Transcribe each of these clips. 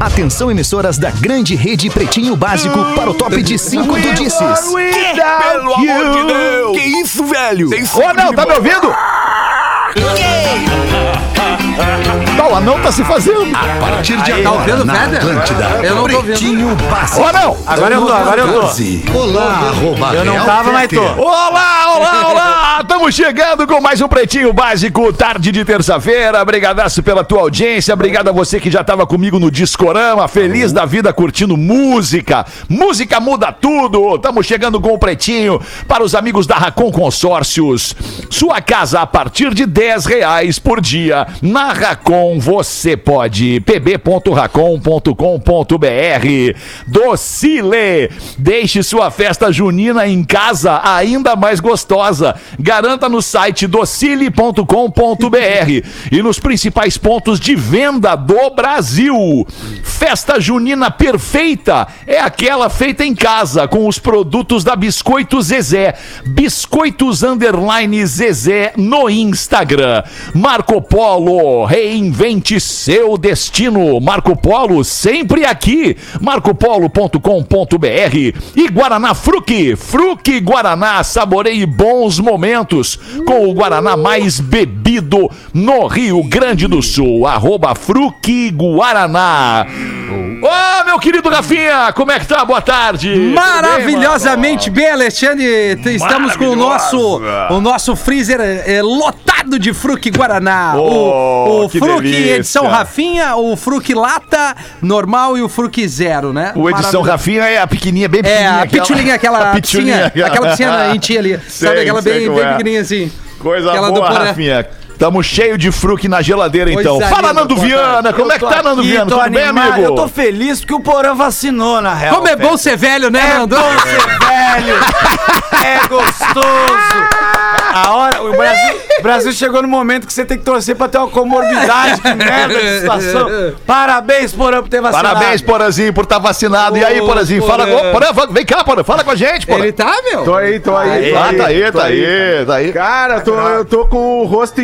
Atenção, emissoras da grande rede Pretinho Básico para o top de 5 do Disses. Pelo amor de Deus! Que isso, velho? Ô, não, tá me ouvindo? Tá, o anão tá se fazendo. A partir de Tá ouvindo, na Feder? Atlântida, Eu não tô. Pretinho Básico. Ô, não. Agora eu tô, agora eu tô. Olá, arroba Eu não tava, mas tô. Olá, olá, olá! Estamos chegando com mais um Pretinho Básico, tarde de terça-feira. Brigadaço pela tua audiência. Obrigado a você que já estava comigo no Discorama. Feliz da vida curtindo música. Música muda tudo. Estamos chegando com o Pretinho para os amigos da Racon Consórcios. Sua casa a partir de 10 reais por dia. Na Racon você pode. pb.racon.com.br Docile. Deixe sua festa junina em casa ainda mais gostosa. Garanta no site docile.com.br e nos principais pontos de venda do Brasil. Festa junina perfeita é aquela feita em casa com os produtos da Biscoito Zezé. Biscoitos Underline Zezé no Instagram. Marco Polo, reinvente seu destino. Marco Polo sempre aqui. marcopolo.com.br e Guaraná Fruque. Fruque Guaraná, saboreie bons momentos com o Guaraná mais bebido no Rio Grande do Sul. Arroba Fruque Guaraná. Ô, meu querido Rafinha, como é que tá? Boa tarde. Maravilhosamente bem, Alexandre. Estamos com o nosso, o nosso freezer é, lotado de Fruque Guaraná. Oh, o o Fruque edição Rafinha, o Fruque Lata normal e o Fruque Zero, né? O edição. Rafinha é a pequenininha, bem É, pequenininha. a pitulinha, aquela a pitulinha, piscinha, aquela piscina em ti ali. Sei, sabe aquela bem, bem é. pequenininha assim. Coisa Aquela boa. Rafinha. Tamo cheio de fruque na geladeira, então. Fala, linda, Nando boa Viana. Como é que tá, Nando Viana? tô Tudo bem, amigo? Eu tô feliz porque o Porã vacinou, na real. Como é bom ser velho, né, É Nando? bom ser velho. É gostoso. A hora, o Brasil, o Brasil chegou no momento que você tem que torcer pra ter uma comorbidade. Que merda de situação. Parabéns, Porã, por ter vacinado. Parabéns, Porazinho, por estar vacinado. e aí, Ô, Porazinho, fala. Porã. Ô, Porã, vem cá, Porã. Fala com a gente, Porã. Ele tá, meu? Tô aí, tô aí. Ah, tá aí, tá aí, tá aí. Cara, eu tô, eu tô com o rosto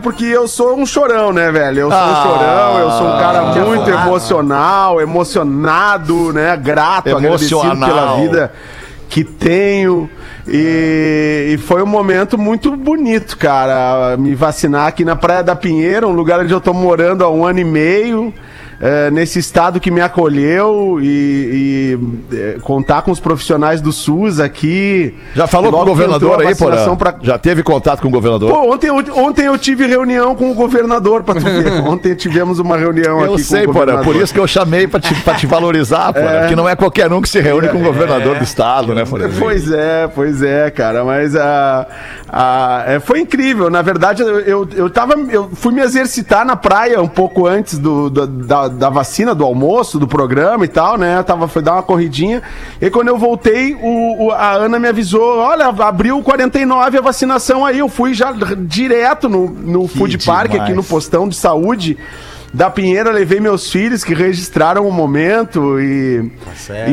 porque eu sou um chorão, né, velho? Eu sou Ah, um chorão, eu sou um cara muito afogado. emocional, emocionado, né? Grato, agradecido Emocional. pela vida que tenho. E, e foi um momento muito bonito, cara. Me vacinar aqui na Praia da Pinheira, um lugar onde eu tô morando há um ano e meio. É, nesse estado que me acolheu e, e, é, contar com os profissionais do SUS aqui. Já falou com o governador aí, Porã? pra- Já teve contato com o governador? Pô, ontem, eu- ontem eu tive reunião com o governador, pra tu ver. Ontem tivemos uma reunião eu aqui sei, com o Porã. governador. Por isso que eu chamei pra te, pra te valorizar, Porã. Porque não é qualquer um que se reúne com o governador do estado, né, Porã? Pois é, pois é, cara, mas a, a- é, foi incrível. Na verdade, eu, eu, eu, tava, eu fui me exercitar na praia um pouco antes do, do- da, da vacina, do almoço, do programa e tal, né? Eu tava, fui dar uma corridinha. E quando eu voltei, o, o- a Ana me avisou: olha, abriu 49 a vacinação aí. Eu fui já direto no, no Food Park, demais. aqui no postão de saúde. Da Pinheira, levei meus filhos que registraram o momento e.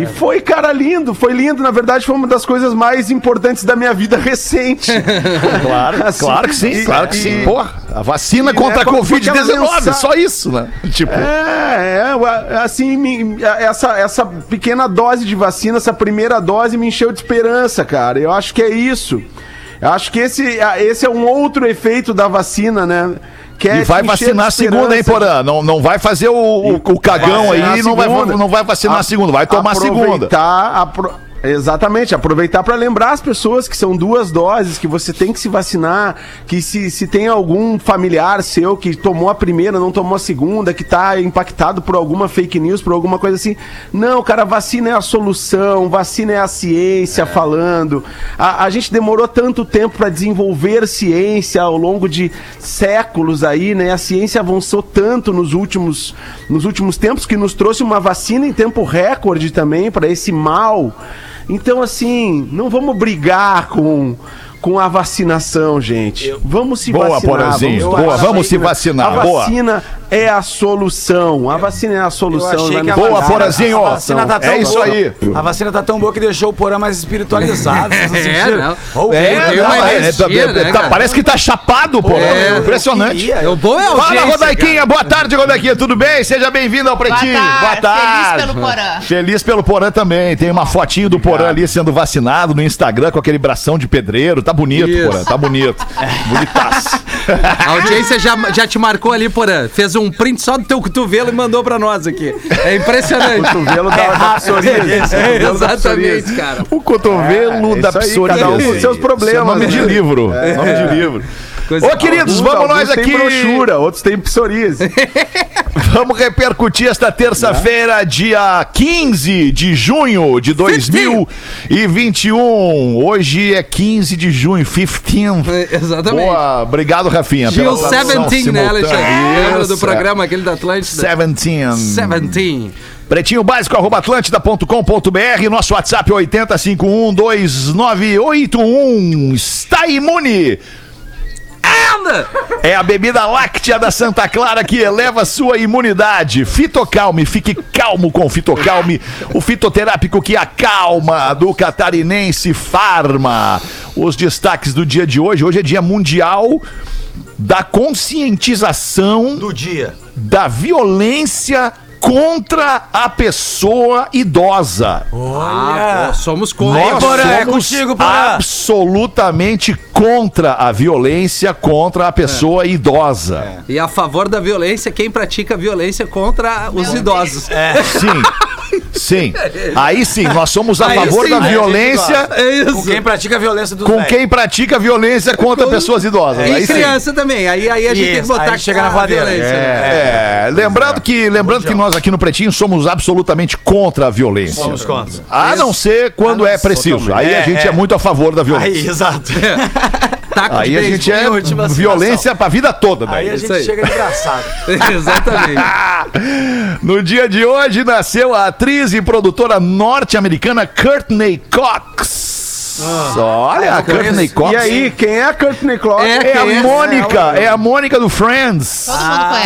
e foi, cara, lindo, foi lindo. Na verdade, foi uma das coisas mais importantes da minha vida recente. Claro, Assim, claro que sim, e- claro que sim. e- Porra, a vacina e, contra né, a com- com Covid-19, aquela mensa- só isso, né? Tipo, É, é, assim, me- essa, essa pequena dose de vacina, essa primeira dose me encheu de esperança, cara. Eu acho que é isso. Eu acho que esse, esse é um outro efeito da vacina, né? Que é E vai vacinar a segunda, hein. Porã? Não, não vai fazer o, o, o cagão aí, não vai, não vai vacinar a segunda, vai tomar a segunda. Apro- Exatamente, aproveitar para lembrar as pessoas que são duas doses, que você tem que se vacinar, que se, se tem algum familiar seu que tomou a primeira, não tomou a segunda, que tá impactado por alguma fake news, por alguma coisa assim. Não, cara, vacina é a solução, vacina é a ciência falando. A, a gente demorou tanto tempo para desenvolver ciência ao longo de séculos aí, né? A ciência avançou tanto nos últimos, nos últimos tempos que nos trouxe uma vacina em tempo recorde também para esse mal. Então, assim, não vamos brigar com, com a vacinação, gente. Vamos se Boa, vacinar. Porazinho. tomar Boa, vamos se vacina. vacinar. A Boa. vacina é a solução. A vacina é a solução. que a Boa, Porazinho, a ó. A vacina tá tão É isso boa. aí. A vacina tá tão boa que deixou o Porã mais espiritualizado. É, não. Oh, É, é, energia, é, né, tá- parece que tá chapado, pô. É. Impressionante. É o bom é Fala, Rodaiquinha. Boa tarde, Rodaiquinha. Tudo bem? Seja bem-vindo ao Pretinho. Boa tarde. Feliz pelo Porã. Feliz pelo Porã também. Tem uma fotinho do Porã ali sendo vacinado no Instagram com aquele bração de pedreiro. Tá bonito, Isso. Porã. Tá bonito. Bonitaço. A audiência já, já te marcou ali, Porã. Fez um print só do teu cotovelo e mandou pra nós aqui. É impressionante. cotovelo da, da psoríase. É, da exatamente, cara. O cotovelo É, da psoríase. cada um com seus problemas, Isso é nome de né? livro. Nome de livro. Coisa Ô, queridos, Alguns- vamos nós aqui. têm brochura, outros têm psoríase. Vamos repercutir esta terça-feira, dia 15 de junho de 2021. Hoje é 15 de junho, 15. É, Exatamente. Boa, obrigado, Rafinha. Gil pela tradução 17, né, Alexandre? Lembra do Isso, programa aquele da Atlântida? 17. 17. Pretinho básico, arroba atlântida.com.br, nosso WhatsApp é 80512981. Está imune. É a bebida láctea da Santa Clara que eleva sua imunidade. Fitocalme, fique calmo com o Fitocalme, o fitoterápico que acalma do catarinense Farma. Os destaques do dia de hoje, hoje é dia mundial da conscientização Do dia. da violência contra a pessoa idosa. Ah, pô, somos contra. Nós Porã, é somos contigo, Porã. absolutamente contra a violência contra a pessoa idosa. E a favor da violência, quem pratica violência contra os idosos. Sim. Sim. Aí sim, nós somos a Aí favor sim, da aí gente violência É isso. Com quem pratica a violência do com quem pratica violência contra pessoas idosas. E Aí sim. criança também. Aí, aí a gente tem que Isso, botar aí chega na a voadeira. violência. né? É, lembrando que, lembrando que nós aqui no Pretinho somos absolutamente contra a violência. Somos contra. A não ser quando é preciso. Aí a É, gente é, é. muito a favor da Aí, violência. exato. Taco Aí de a gente é última violência pra vida toda, Aí daí. a Isso gente aí. chega engraçado. Exatamente. No dia de hoje nasceu a atriz e produtora norte-americana Courtney Cox. Olha, a Courtney Cox. E aí, quem é a Courtney Clark? É, É a é? Mônica, é a Mônica do Friends. Todo mundo conhece.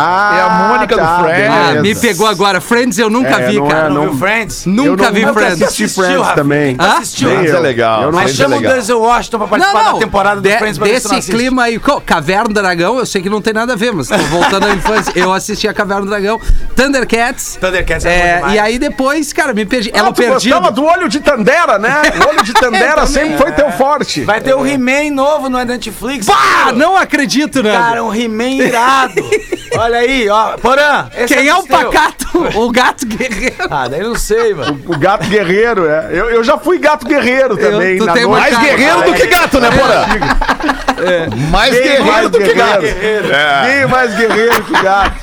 Ah, É a Mônica do Friends. Ah, me pegou agora. Friends eu nunca É, vi, não é, cara. não- Não viu Friends? Nunca Eu vi nunca Friends. assisti Assistiu, Friends Rafa? também. Hã? Assistiu? Friends é legal. Eu não- Mas Friends é chama o. Denzel Washington pra Não, participar não. da temporada do De- Friends não desse clima aí, Caverna do Dragão, eu sei que não tem nada a ver, mas tô voltando à infância. Eu assisti a Caverna do Dragão, Thundercats. Thundercats é é. E aí depois, cara, me perdi. Ela Ah, tu perdido. gostava do olho de Tandera, né? O olho de Tandera sempre foi teu forte. Vai ter o He-Man novo no Netflix. Ah, não acredito, né? Cara, um He-Man irado. Olha aí, ó. Porã, esse Quem é o teu. pacato? O gato guerreiro. Ah, daí eu não sei, mano. O gato guerreiro, é. Eu, eu já fui gato guerreiro também. tu na noite. Mais cara- guerreiro do que gato, né, Porã? Mais Quem guerreiro mais do que gato. guerreiro? Quem é mais guerreiro que gato?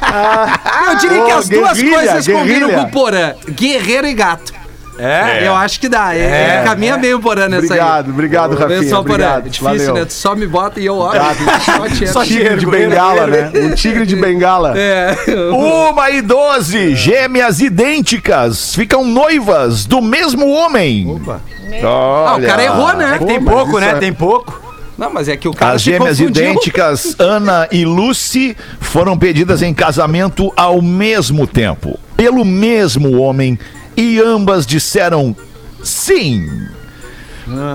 Eu diria que Ô, as duas guerrilha, coisas combinam guerrilha. com o Porã. Guerreiro e gato. É? Eu acho que dá. É, caminha bem o Porã nessa aí. Obrigado, obrigado, Rafinha. só, Porã. Obrigado. É difícil, Valeu. né? Tu só me bota e eu olho. Te Só tigre de bengala, né? Um tigre de bengala. É. Uma e doze, gêmeas idênticas, ficam noivas do mesmo homem. Opa. Ah, o cara errou, né? É que tem Pô, pouco, né? é- Tem pouco. Não, mas é que o cara As gêmeas idênticas Ana e Lucy foram pedidas em casamento ao mesmo tempo, pelo mesmo homem, e ambas disseram sim.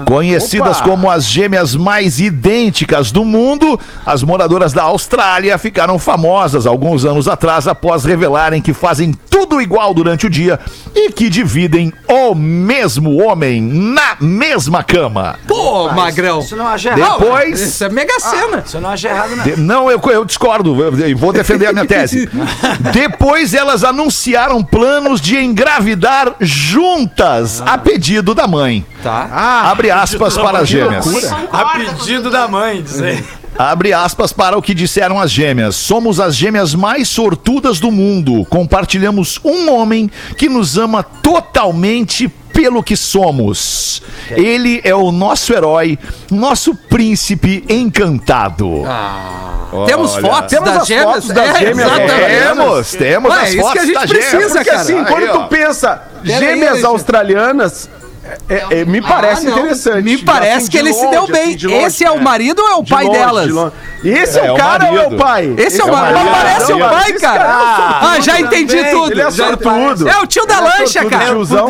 Conhecidas Opa! como as gêmeas mais idênticas do mundo, as moradoras da Austrália ficaram famosas alguns anos atrás após revelarem que fazem tudo igual durante o dia e que dividem o mesmo homem na mesma cama. Pô, magrão. Isso não acha errado. Depois. Isso é mega cena. Isso eu não acha errado, não. De- Não, eu, eu discordo, eu, eu vou defender a minha tese. Depois elas anunciaram planos de engravidar juntas, a pedido da mãe. Tá. Abre aspas para as gêmeas. A pedido da mãe, dizer. Abre aspas para o que disseram as gêmeas. Somos as gêmeas mais sortudas do mundo. Compartilhamos um homem que nos ama totalmente pelo que somos. Ele é o nosso herói, nosso príncipe encantado. Temos fotos Temos das as gêmeas? fotos das É, gêmeas, exatamente. Temos, temos Ué, as isso que fotos a gente das precisa, gêmeas. Porque cara. assim, Aí, quando ó. tu pensa Pera aí, gêmeas gente. australianas, É, é, me parece Ah, interessante. Me parece Assim, que ele se longe, deu assim, bem. de longe, Esse é o é. marido ou é o De pai longe, delas? de. Esse é, É, o o cara ou é o pai? Esse é o é o marido. marido. Parece o pai, cara. cara Ah, já entendi também. tudo. Ele é Já- sortudo. É o tio da lancha, Tudo cara. Tiozão.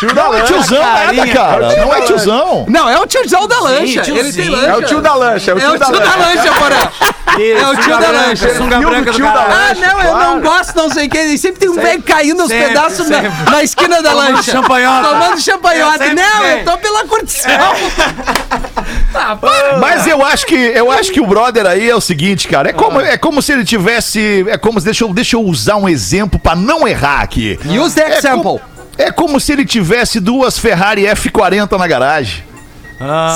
Tio da Não é lancha. tiozão nada, cara. Não é tiozão. Não, é o tiozão da lancha. Ele tem lancha. É o tio da lancha. É o É o tio da tio da lancha. porra. É o tio da lancha. Tio tio. Ah, não, eu não gosto, não sei o que. Sempre tem um velho caindo aos pedaços na, na esquina da Tomando lancha. champanhota. Tomando champanhota. É, não, eu tô pela curtição. Mas eu acho que eu acho que o brother aí é o seguinte, cara. É como, é como se ele tivesse. É como se. Deixa eu, deixa eu usar um exemplo pra não errar aqui. Use the É example. como, é como se ele tivesse duas Ferrari F40 na garagem.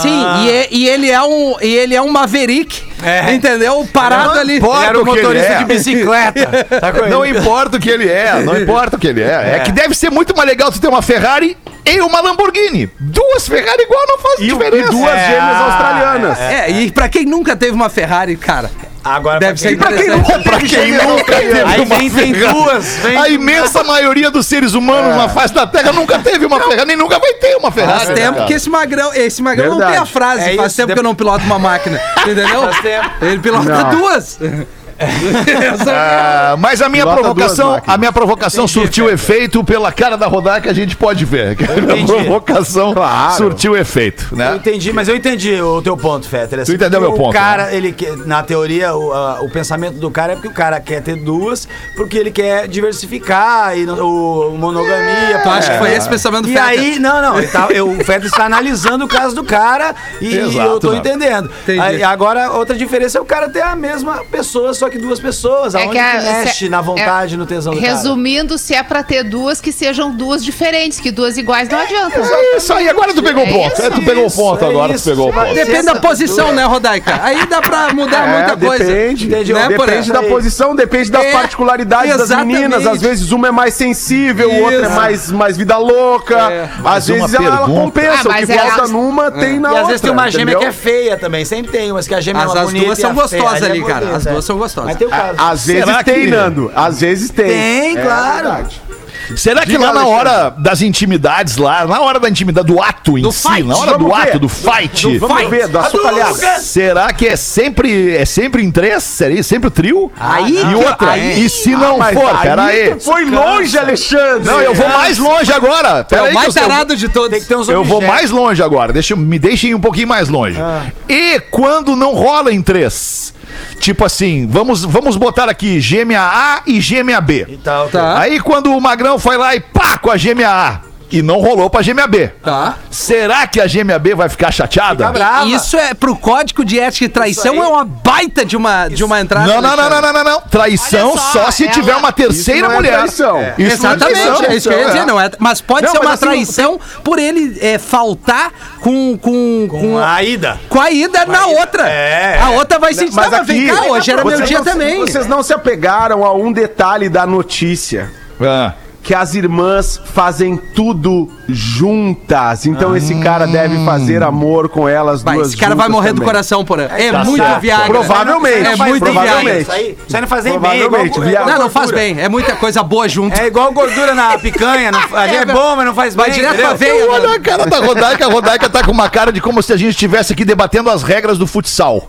Sim, e, é- e ele é um, e ele é um Maverick, É. entendeu? Parado ali. importa Era o motorista é. de bicicleta. Tá Não importa o que ele é, não importa o que ele é. É que deve ser muito mais legal tu ter uma Ferrari e uma Lamborghini. Duas Ferrari igual não faz E, e diferença. duas É, gêmeas australianas. É, e pra quem nunca teve uma Ferrari, cara, Agora deve ser pra quem- interessante. Pra quem nunca teve Aí uma vem, Ferrari. duas. Vem A imensa maioria dos seres humanos na face da Terra nunca teve uma Ferrari, nem nunca vai ter uma Ferrari. Faz né, tempo cara? que esse magrão, esse magrão não tem a Verdade. frase, É faz isso, tempo de- que eu não piloto uma máquina, entendeu? Faz tempo. Ele pilota Não. duas. Ah, mas a minha Pilota provocação, a minha provocação surtiu efeito pela cara da rodada que a gente pode ver. A minha entendi. provocação Claro. surtiu efeito, Eu né? entendi, mas eu entendi o teu ponto, Fetter. Assim, Tu entendeu porque meu ponto, O cara, né? ele na teoria, o, a- o pensamento do cara é porque o cara quer ter duas, porque ele quer diversificar e no- o, monogamia. Tu acha que foi esse pensamento do E Fetter? aí, não, não, ele tá- eu- o Fetter está analisando o caso do cara e Exato, eu tô não. entendendo. Entendi. Aí, agora, outra diferença é o cara ter a mesma pessoa, só que duas pessoas. Aonde que, a- mexe se- na vontade, é- no tesão do cara. Resumindo, se é pra ter duas, que sejam duas diferentes, que duas iguais não adianta. É isso aí, agora tu pegou o É ponto. isso, É, tu pegou o ponto é agora, isso. tu pegou o ponto. Depende da posição, né, Rodaica? Aí dá pra mudar É, muita coisa. Depende, Né, depende da posição, depende das É, particularidades das meninas. Às vezes uma é mais sensível, o outro é mais, mais vida louca. É. Às Mas vezes ela, compensa. Ah, o que mas é- falta numa tem na E outra. às vezes tem uma gêmea que é feia também. Sempre tem umas que a gêmea As- é as bonita duas e são gostosas Ali é cara. As é. duas são gostosas. Mas tem o caso. Às vezes Será tem, que- Nando. Às vezes tem. Tem, É claro. verdade. Será que Diga, lá na Alexandre. hora das intimidades, lá, na hora da intimidade, do ato em Do si, fight. na hora do Vamos ver. ato, do fight, Vamos ver, da sua palhaça. será que é sempre, é sempre em três? Seria sempre o trio? Aí E que- outra, aí- e se não Mas for, aí peraí. tu Foi longe, Alexandre. Não, eu vou mais longe agora. É o que mais eu- tarado de todos. Tem que ter uns Eu vou mais longe agora. Deixa, me deixem um pouquinho mais longe. E quando não rola em três? Tipo assim, vamos, vamos botar aqui gêmea A e gêmea B. E tal, Tá. Aí quando o Magrão foi lá e pá com a gêmea A e não rolou pra gêmea B. Tá. Será que a gêmea B vai ficar chateada? Fica brava. Isso é pro código de ética e traição Isso é uma baita de uma, de uma entrada. Não, não, não, não, não, não, não. Traição só, só, se ela- tiver uma terceira Isso não é mulher. traição. Isso não é Exatamente, traição. é isso que eu ia dizer, não é. Mas pode Não, ser mas uma assim, traição por ele é, faltar com, com, com, Com a ida. com a ida na outra. É. A outra vai sentir, Mas mas vem aqui, cá, hoje era meu dia não- também. Vocês não se apegaram a um detalhe da notícia. Ah. Que as irmãs fazem tudo juntas. Então esse cara deve fazer amor com elas Vai, duas esse cara vai morrer do também. coração, porra. É Tá muito certo. viagem. Provavelmente. É muito provavelmente. Isso aí, isso aí não faz nem bem. é Provavelmente, igual- viagem. Não, não faz bem. É muita coisa boa junto. É igual gordura na picanha. Não, ali é bom, mas não faz bem. Vai direto pra veia. Olha mano. a cara da Rodaica, a Rodaica tá com uma cara de como se a gente estivesse aqui debatendo as regras do futsal.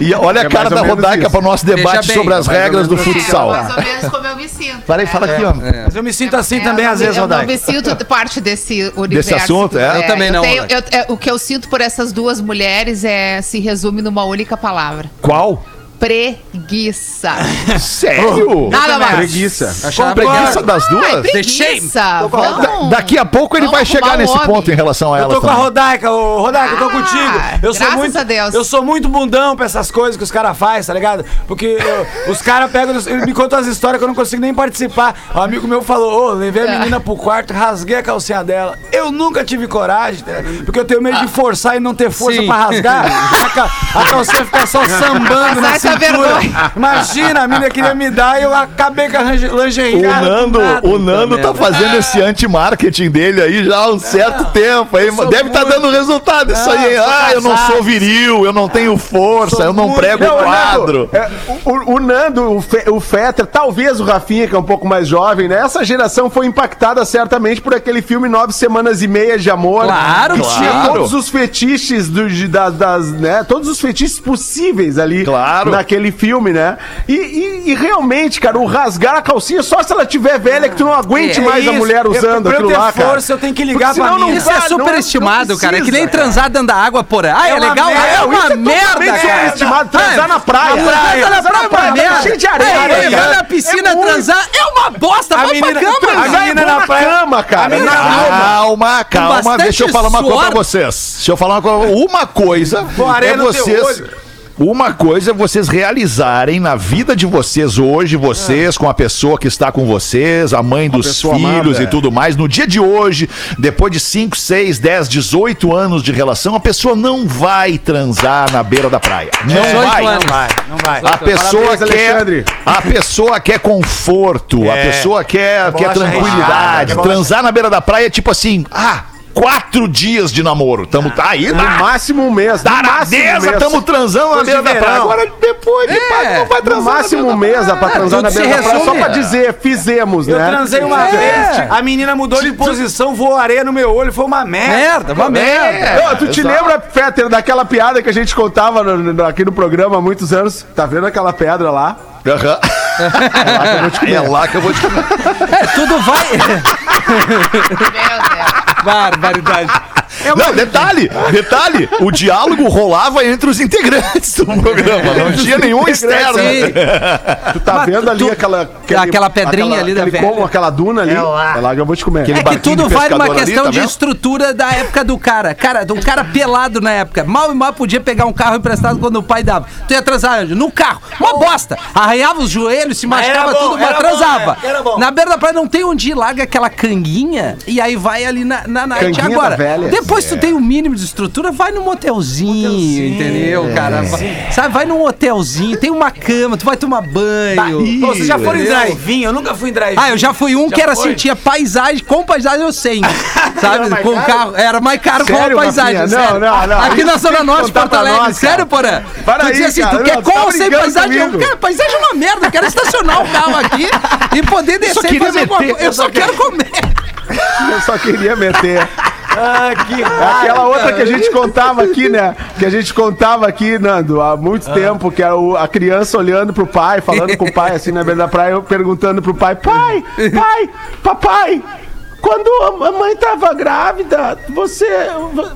E olha a É cara da Rodaica isso. para o nosso debate bem, sobre as regras do assim, futsal. Mais ou menos como eu me sinto. Peraí, fala aqui, ó. Mas eu me sinto assim É, também, eu às vezes, Eu Rodaica. me sinto parte desse universo. assunto, é? Eu também não, tenho- Rodaica. eu- é, o que eu sinto por essas duas mulheres é se resume numa única palavra: Qual? Preguiça. Sério? Nada mais. Preguiça. Com preguiça das Ai, duas? preguiça. Vamos. Da- daqui a pouco ele Vamos vai chegar nesse homem. ponto em relação a Eu ela. tô com a também. Rodaica, ô Rodaica, eu tô Ah, contigo. Eu sou graças muito, a Deus. Eu sou muito bundão pra essas coisas que os caras fazem, tá ligado? Porque eu- os caras pegam, eles me contam as histórias que eu não consigo nem participar. Um amigo meu falou: Ô, levei a É. menina pro quarto, rasguei a calcinha dela. Eu nunca tive coragem, ligado? porque eu tenho medo de forçar e não ter força Sim. pra rasgar. A, ca- a calcinha fica só sambando na Mas Passa vergonha. Imagina, a mina queria me dar e eu acabei com a lingerie. O Nando, o Nando tá fazendo esse anti-marketing dele aí já há um certo tempo. Aí, deve estar muito- dando resultado isso aí. Ah, eu não sou viril, eu não tenho força, eu não muito- prego Não, o quadro. Nando, é, o, o Nando, o, Fe, o Fetter, talvez o Rafinha, que é um pouco mais jovem, né? Essa geração foi impactada certamente por aquele filme Nove Semanas e Meia de Amor. Claro, que tinha claro. todos os fetiches do, das, né? Todos os fetiches possíveis ali Claro. Naquele filme, né? E, e- e realmente, cara, o rasgar a calcinha só se ela tiver velha que tu não aguente É mais a isso. mulher Eu- usando eu aquilo ter lá, cara. força, eu tenho que ligar Porque pra mina. Isso é superestimado, cara. É que nem transar dentro da água, porra. Ah, é, É uma legal? merda. É uma é merda, cara. superestimado, transar na praia. Transar na praia, na praia, merda. cheio de areia, É, na piscina É muito- transar é uma bosta. Vai menina- pra cama, a menina é na cama, cara. a. Calma, calma, deixa eu falar uma coisa pra vocês. Deixa eu falar uma coisa. Uma coisa é vocês. Uma coisa é vocês realizarem na vida de vocês hoje, vocês com a pessoa que está com vocês, a mãe dos filhos amada, e é. tudo mais, no dia de hoje, depois de 5, 6, 10, 18 anos de relação, a pessoa não vai transar na beira da praia. Não 18 vai. Não vai, não vai. A pessoa Parabéns, quer, Alexandre. a pessoa quer conforto, a É. pessoa quer, quer tranquilidade. Transar na beira da praia é tipo assim, ah, quatro dias de namoro. Tamo tá aí, No tá. máximo um mês. no máximo um Taradeza, mês. tamo transando na Coisa beira de da praia. Agora depois de pai, não vai No transar. máximo um mês pra transar tudo na se beira da praia. Só resume. pra dizer, fizemos, Eu né? transei uma vez, a menina mudou de posição, voou areia no meu olho, foi uma merda. Merda, uma merda. Não, tu te lembra, Fetter, daquela piada que a gente contava no- no- aqui no programa há muitos anos? Tá vendo aquela pedra lá? Aham. É lá que eu vou te comer. É, tudo vai. Meu Deus. Barbaridade. Não, detalhe, detalhe, o diálogo rolava entre os integrantes do programa, não tinha nenhum externo. Sim. Tu tá Mas vendo ali tu- aquela... aquela pedrinha ali da aquele velha. como, aquela duna ali? É lá. que eu vou te comer. Aquele É que tudo de vai numa pescador ali, questão tá de estrutura da época do cara. Cara, do cara pelado na época. Mal e mal podia pegar um carro emprestado quando o pai dava. Tu ia transar onde? no carro. Uma bosta. Arranhava os joelhos, se machucava bom, tudo, mas transava. é, era bom. Na beira da praia não tem onde ir, larga aquela canguinha e aí vai ali na, na night. Agora, velha. Depois tu tem o mínimo de estrutura, vai num motelzinho, entendeu, cara? Sabe, vai num hotelzinho, tem uma cama, tu vai tomar banho. Pô, Vocês já foram em drive-in? Eu nunca fui em drive-in. Ah, eu já fui um Já que era foi? assim, tinha paisagem, com paisagem eu sei. Sabe? mais com caro? carro. Era mais caro com Sério, a paisagem. Não, sério. não, não. Aqui na Zona Norte Porto Alegre. nós, sério, Porã? Para tu aí, dizia assim, cara. tu quer Não, com tá ou sem brincando paisagem? Eu, cara, paisagem é uma merda. Eu quero estacionar o carro aqui e poder descer e fazer alguma coisa. Eu só quero comer. Eu só queria meter. Ah, que Aquela outra que a gente contava aqui, né? Que a gente contava aqui, Nando, há muito tempo, que era o- a criança olhando pro pai, falando com o pai, assim, na beira da praia, perguntando pro pai, pai, pai, papai, quando a mãe tava grávida, você,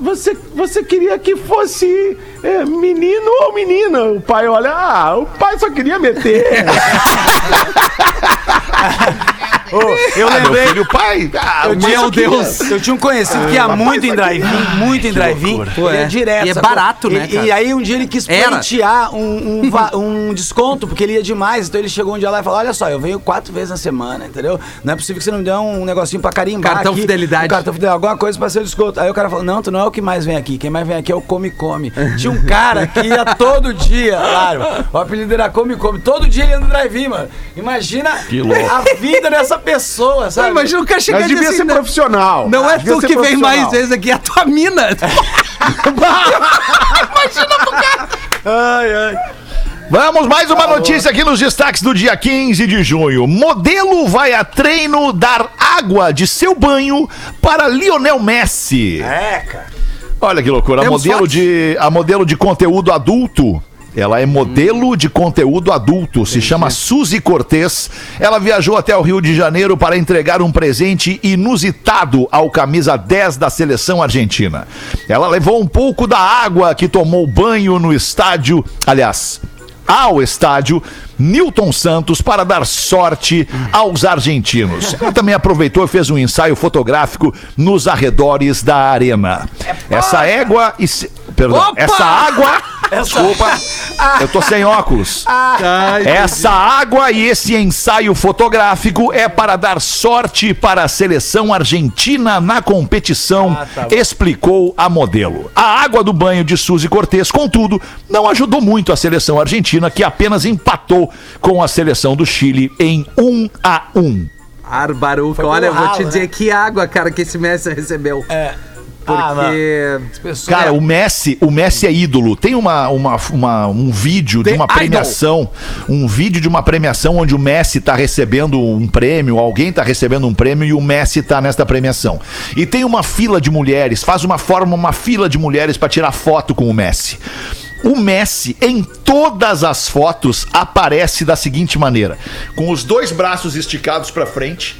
você, você queria que fosse é, menino ou menina? O pai olha, ah, o pai só queria meter. Ô, eu Ah, meu lembrei. filho, pai. Ah, Eu tinha, Meu Deus. eu tinha um conhecido que ia muito em drive-in, muito em drive-in. Ele é. ia direto. E é barato, né, E, e aí um dia ele quis Era. pleitear um, um, um desconto, porque ele ia demais. Então ele chegou um dia lá e falou: Olha só, eu venho quatro vezes na semana, entendeu? Não é possível que você não me dê um negocinho pra carimbar. Cartão aqui, fidelidade. Um cartão fidelidade, alguma coisa pra ser desconto. Aí o cara falou: Não, tu não é o que mais vem aqui. Quem mais vem aqui é o Come Come. Tinha um cara que ia todo dia, claro. O apelido era Come Come. Todo dia ele ia no drive-in, mano. Imagina a vida dessa pessoa, sabe? Imagina o cara chegar Mas devia assim, ser não- profissional. Não é Devia tu que vem mais vezes aqui, é a tua mina. Ai, ai. Vamos, mais uma notícia aqui nos destaques do dia 15 de junho. Modelo vai a treino dar água de seu banho para Lionel Messi. É, cara. Olha que loucura. A modelo, de, a modelo de conteúdo adulto. Ela é modelo de conteúdo adulto, se chama Suzy Cortez. Ela viajou até o Rio de Janeiro para entregar um presente inusitado ao camisa 10 da seleção argentina. Ela levou um pouco da água que tomou banho no estádio, aliás, ao estádio Newton Santos para dar sorte aos argentinos. Ela também aproveitou e fez um ensaio fotográfico nos arredores da arena. Essa égua e perdão, Opa! essa água Desculpa, eu tô sem óculos. Essa água e esse ensaio fotográfico é para dar sorte para a seleção argentina na competição, explicou a modelo. A água do banho de Suzy Cortez, contudo, não ajudou muito a seleção argentina, que apenas empatou com a seleção do Chile em 1 a 1. Bárbaro. Foi Olha, eu vou te dizer né? que água, cara, que esse Messi recebeu. É. Porque. Cara, o Messi, o Messi é ídolo. Tem uma, uma, uma- um vídeo de uma premiação, um vídeo de uma premiação onde o Messi tá recebendo um prêmio, alguém tá recebendo um prêmio e o Messi tá nesta premiação. E tem uma fila de mulheres, faz uma forma uma fila de mulheres para tirar foto com o Messi. O Messi, em todas as fotos, aparece da seguinte maneira: com os dois braços esticados para frente,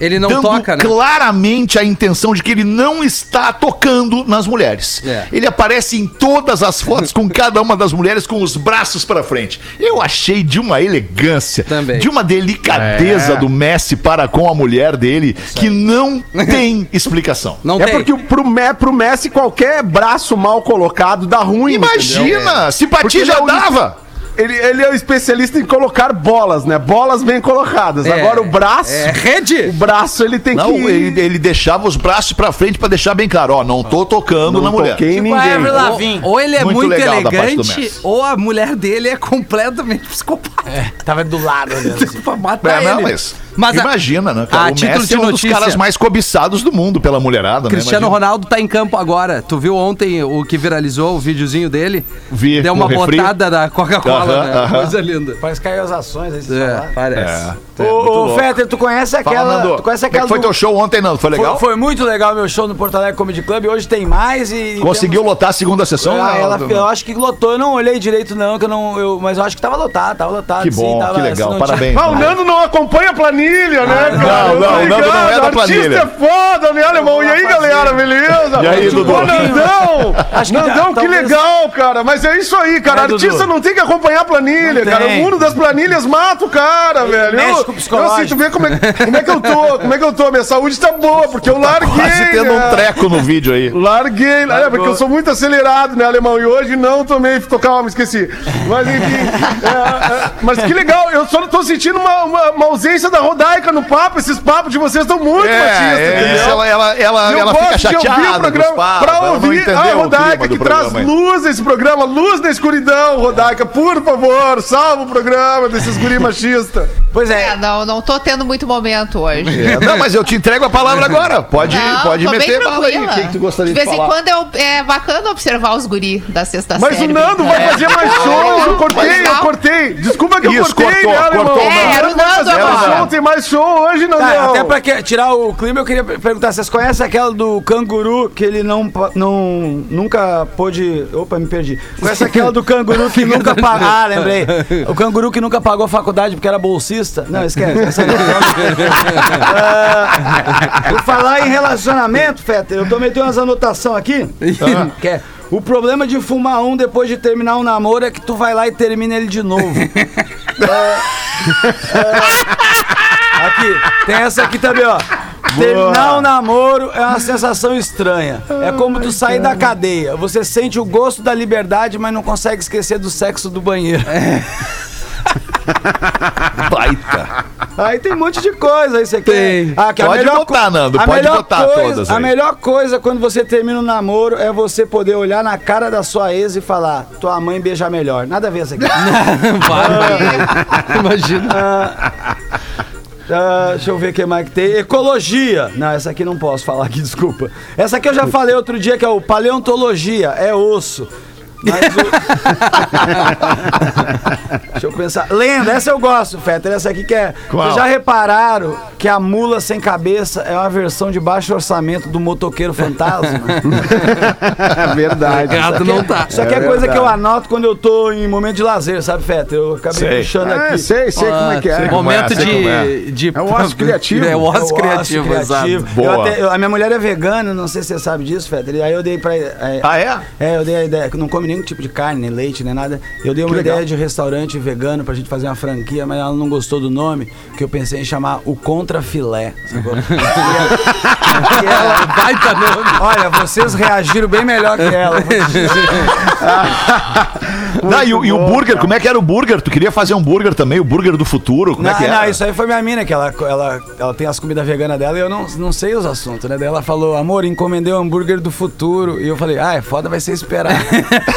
Ele não dando toca, né? claramente a intenção de que ele não está tocando nas mulheres. É. Ele aparece em todas as fotos com cada uma das mulheres com os braços para frente. Eu achei de uma elegância, Também. de uma delicadeza É. do Messi para com a mulher dele que não tem explicação. Não É tem. porque pro, Me- pro Messi qualquer braço mal colocado dá ruim. entendeu? Imagina, simpatia Porque ele já é dava. Ele, ele é o especialista em colocar bolas, né? Bolas bem colocadas. É. Agora o braço. É rede! O braço ele tem Não, que. ele, ele deixava os braços para frente para deixar bem claro, ó, não tô tocando não na mulher. toquei Tipo ninguém. Ou, ou ele é Muito muito, elegante, ou a mulher dele é completamente psicopata. Tava do lado olhando assim. pra matar É, não, ele. mas, Mas imagina, né, cara? a o título Messi de é um dos caras mais cobiçados do mundo pela mulherada, Cristiano né? Ronaldo tá em campo agora. Tu viu ontem o que viralizou, o videozinho dele? Vi, Deu uma botada da Coca-Cola, Aham, né? aham. Coisa linda. Parece caiu as ações aí, É, falaram. parece. É, Ô, louco. Fetter, tu conhece Fala, aquela. Nando. tu conhece é que aquela. foi do- teu show ontem, Nando? Foi legal? Foi, foi muito legal meu show no Porto Alegre Comedy Club. Hoje tem mais e. Conseguiu temos- lotar a segunda sessão? Ah, Não, ela, não. eu acho que lotou, eu não olhei direito, não, que eu não. Eu, mas eu acho que tava lotado, tava lotado. Que sim, bom, tava- que legal, não parabéns. Ah, o Nando não acompanha a planilha, né, cara? não, Eu não, o Nando ligado, não é da Artista planilha. é foda, né, alemão? E aí, galera, beleza? E aí, Dudu? Ô, Nandão! Acho que Nandão, dá- que talvez- legal, cara. Mas é isso aí, cara. É, Dudu. Artista não tem que acompanhar a planilha, Não cara. tem. O mundo das planilhas mata o cara, velho. Eu, com o eu psicológico. assim, tu vê como é, como é que eu tô, como é que eu tô. Minha saúde tá boa, porque eu larguei. Quase tendo um né? treco no vídeo aí. Larguei, é, porque eu sou muito acelerado, né, alemão? E hoje não tomei, tô calma, esqueci. Mas enfim, é, é, mas que legal, eu só tô sentindo uma, uma, uma ausência da Rodaica no papo, esses papos de vocês estão muito machistas, É, isso, ela, ela, ela, Eu ela fica de ouvir o chateada programa papos, pra ouvir a Rodaica que traz programa. luz nesse programa, luz na escuridão, Rodaica, por favor, salva o programa desses guri machistas. Pois É, é. não, não tô tendo muito momento hoje. É, não, mas eu te entrego a palavra agora. Pode, Não, pode meter bala aí. O que, que tu gostaria de, de vez falar? em quando eu- é bacana observar os guri da sexta Mas série. o Nando vai fazer mais shows, eu cortei, eu cortei. Desculpa que eu cortei, cortou, né, cortou o O Nando. É, mais show, hoje, não, Tá, não. até pra que- tirar o clima, eu queria perguntar: vocês conhecem aquela do canguru que ele não, não nunca pôde. Opa, me perdi. Conhece aquela do canguru que nunca pagou. Ah, lembrei. O canguru que nunca pagou a faculdade porque era bolsista. Não, esquece. Essa não. Ah, Por falar em relacionamento, Fetter, eu tomei umas anotações aqui. Que é. O problema de fumar um depois de terminar um namoro é que tu vai lá e termina ele de novo. Aqui, tem essa aqui também, ó. Terminar um namoro é uma sensação estranha. É como tu sair da cadeia. Você sente o gosto da liberdade, mas não consegue esquecer do sexo do banheiro. Baita. Aí tem um monte de coisa aí você quer. Tem. Ah, que a Pode melhor botar, Nando, a pode melhor botar coisa, todas A aí. melhor coisa quando você termina um namoro é você poder olhar na cara da sua ex e falar: tua mãe beija melhor. Nada a ver essa aqui. Imagina. Ah, deixa eu ver o que mais que tem. Ecologia. Não, essa aqui não posso falar aqui, desculpa. Essa aqui eu já falei outro dia, que é o paleontologia. É osso. Mas o- Deixa eu pensar. Lenda, essa eu gosto, Fetter. Essa aqui que é. Qual? Vocês já repararam que a mula sem cabeça é uma versão de baixo orçamento do motoqueiro fantasma? É verdade. Gato não tá. Isso aqui é, coisa que eu anoto quando eu tô em momento de lazer, sabe, Fetter? Eu acabei Sei. puxando É, aqui. sei, sei como é que é. Momento é, como é. de, de. É o osso criativo. É o É o osso osso criativo, exato. Eu Boa. até- eu- a minha mulher é vegana, não sei se você sabe disso, Fetter. Aí eu dei pra. É, Ah, é? é, eu dei a ideia que não come nem nenhum tipo de carne, nem leite, nem nada. Eu dei uma ideia de restaurante vegano pra gente fazer uma franquia, mas ela não gostou do nome, que eu pensei em chamar o Contra Filé. sacou? e ela, Baita nome. olha, vocês reagiram bem melhor que ela. Não, e, o- e o burger, como é que era o burger? Tu queria fazer um burger também, o burger do futuro? Como é Não, que era? não, isso aí foi minha mina, que ela, ela, ela tem as comidas veganas dela e eu não, não sei os assuntos, né? Daí ela falou, amor, encomendei o hambúrguer do futuro. E eu falei, ah, é foda, vai ser esperar.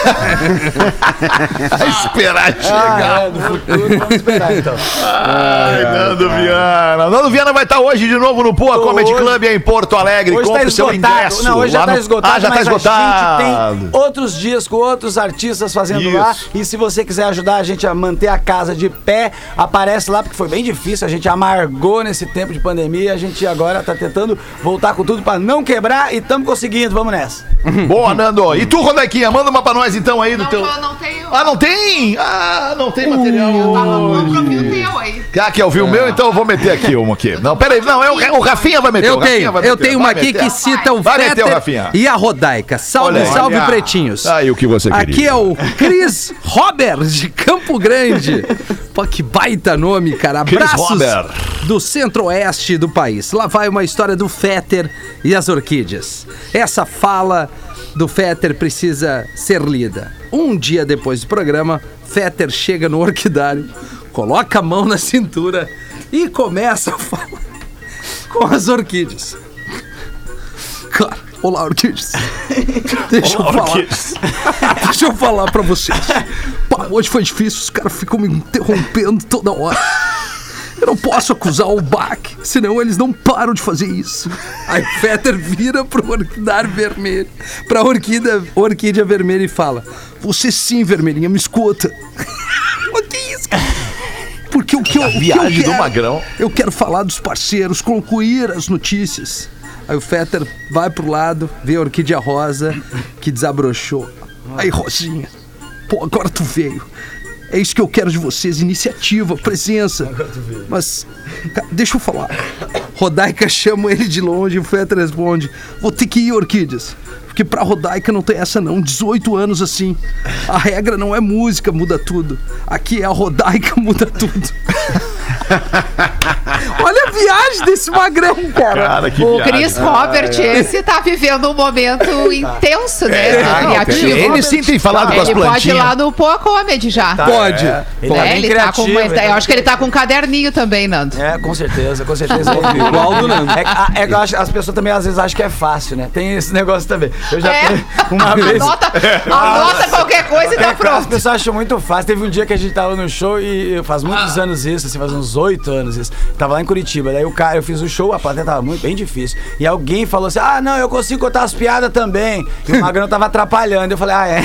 esperar ah, é, do futuro, vamos esperar então. Ai, Nando Viana. Nando Viana vai estar hoje de novo no Poa Comedy Hoje- Club em Porto Alegre. Hoje tá Compre seu esgotado. ingresso. Não, hoje já tá no- esgotado. Ah, já tá mas esgotado. A gente tem outros dias com outros artistas fazendo Isso. lá. E se você quiser ajudar a gente a manter a casa de pé, aparece lá, porque foi bem difícil. A gente amargou nesse tempo de pandemia. A gente agora tá tentando voltar com tudo pra não quebrar e estamos conseguindo. Vamos nessa. Boa, Nando. E tu, Rodequinha, manda uma pra nós então aí do Não, teu. eu não tenho. Ah, não tem? Ah, não tem material. Eu tava o teu aí. Ah, quer ouvir o meu? Então eu vou meter aqui uma aqui. Não, peraí, não, é o, o Rafinha vai meter. Eu tenho, vai eu meter. tenho uma aqui meter. que cita o Vai meter o Fetter Rafinha. e a Rodaica. Salve, salve, Olha. pretinhos. Aí o que você queria. Aqui é o Cris Robert, de Campo Grande. Pô, que baita nome, cara. Chris Abraços do centro-oeste do país. Lá vai uma história do Fetter e as orquídeas. Essa fala do Fetter precisa ser lida. Um dia depois do programa, Fetter chega no orquidário, coloca a mão na cintura e começa a falar com as orquídeas. Cara, olá, orquídeas. Deixa eu falar. Deixa eu falar pra vocês. Pá, hoje foi difícil, os caras ficam me interrompendo toda hora. Eu não posso acusar o Bach, senão eles não param de fazer isso. Aí o Fetter vira pro orquidário vermelho, pra orquídea, orquídea vermelha e fala: Você sim, vermelhinha, me escuta. O que é isso, cara? Porque o que eu, o que eu viagem do quero- Magrão. Eu quero falar dos parceiros, concluir as notícias. Aí o Fetter vai pro lado, vê a orquídea rosa que desabrochou. Aí, Rosinha, pô, agora tu veio. É isso que eu quero de vocês, iniciativa, presença. Mas, deixa eu falar. Rodaica chama ele de longe e o Fetter responde: Vou ter que ir, Orquídeas. Porque pra Rodaica não tem essa não, 18 anos assim. A regra não é música, muda tudo. Aqui é a Rodaica, muda tudo. Olha a viagem desse magrão, cara. Cara, que O viagem. Chris Robert, esse tá vivendo um momento intenso, né? Ah, não, criativo. Ele sim tem falado com as Ele pode ir plantinhas. lá no Poa Comedy já. Pode. Ele tá É, bem ele tá com criativo. uma- ele tá eu acho que ele tá com um caderninho também, Nando. É, com certeza, com certeza. Igual do Nando. É, é acho- as pessoas também às vezes acham que é fácil, né? Tem esse negócio também. Eu já É. tenho uma vez. Anota, anota qualquer coisa e tá É, As pronto. pessoas acham muito fácil. Teve um dia que a gente tava no show e faz muitos anos isso, assim, faz uns oito anos isso. Tava lá em Curitiba. Daí o cara, eu fiz o show, a plateia tava muito bem difícil. E alguém falou assim: Ah, não, eu consigo contar as piadas também. E o Magrão tava atrapalhando. Eu falei, ah, é?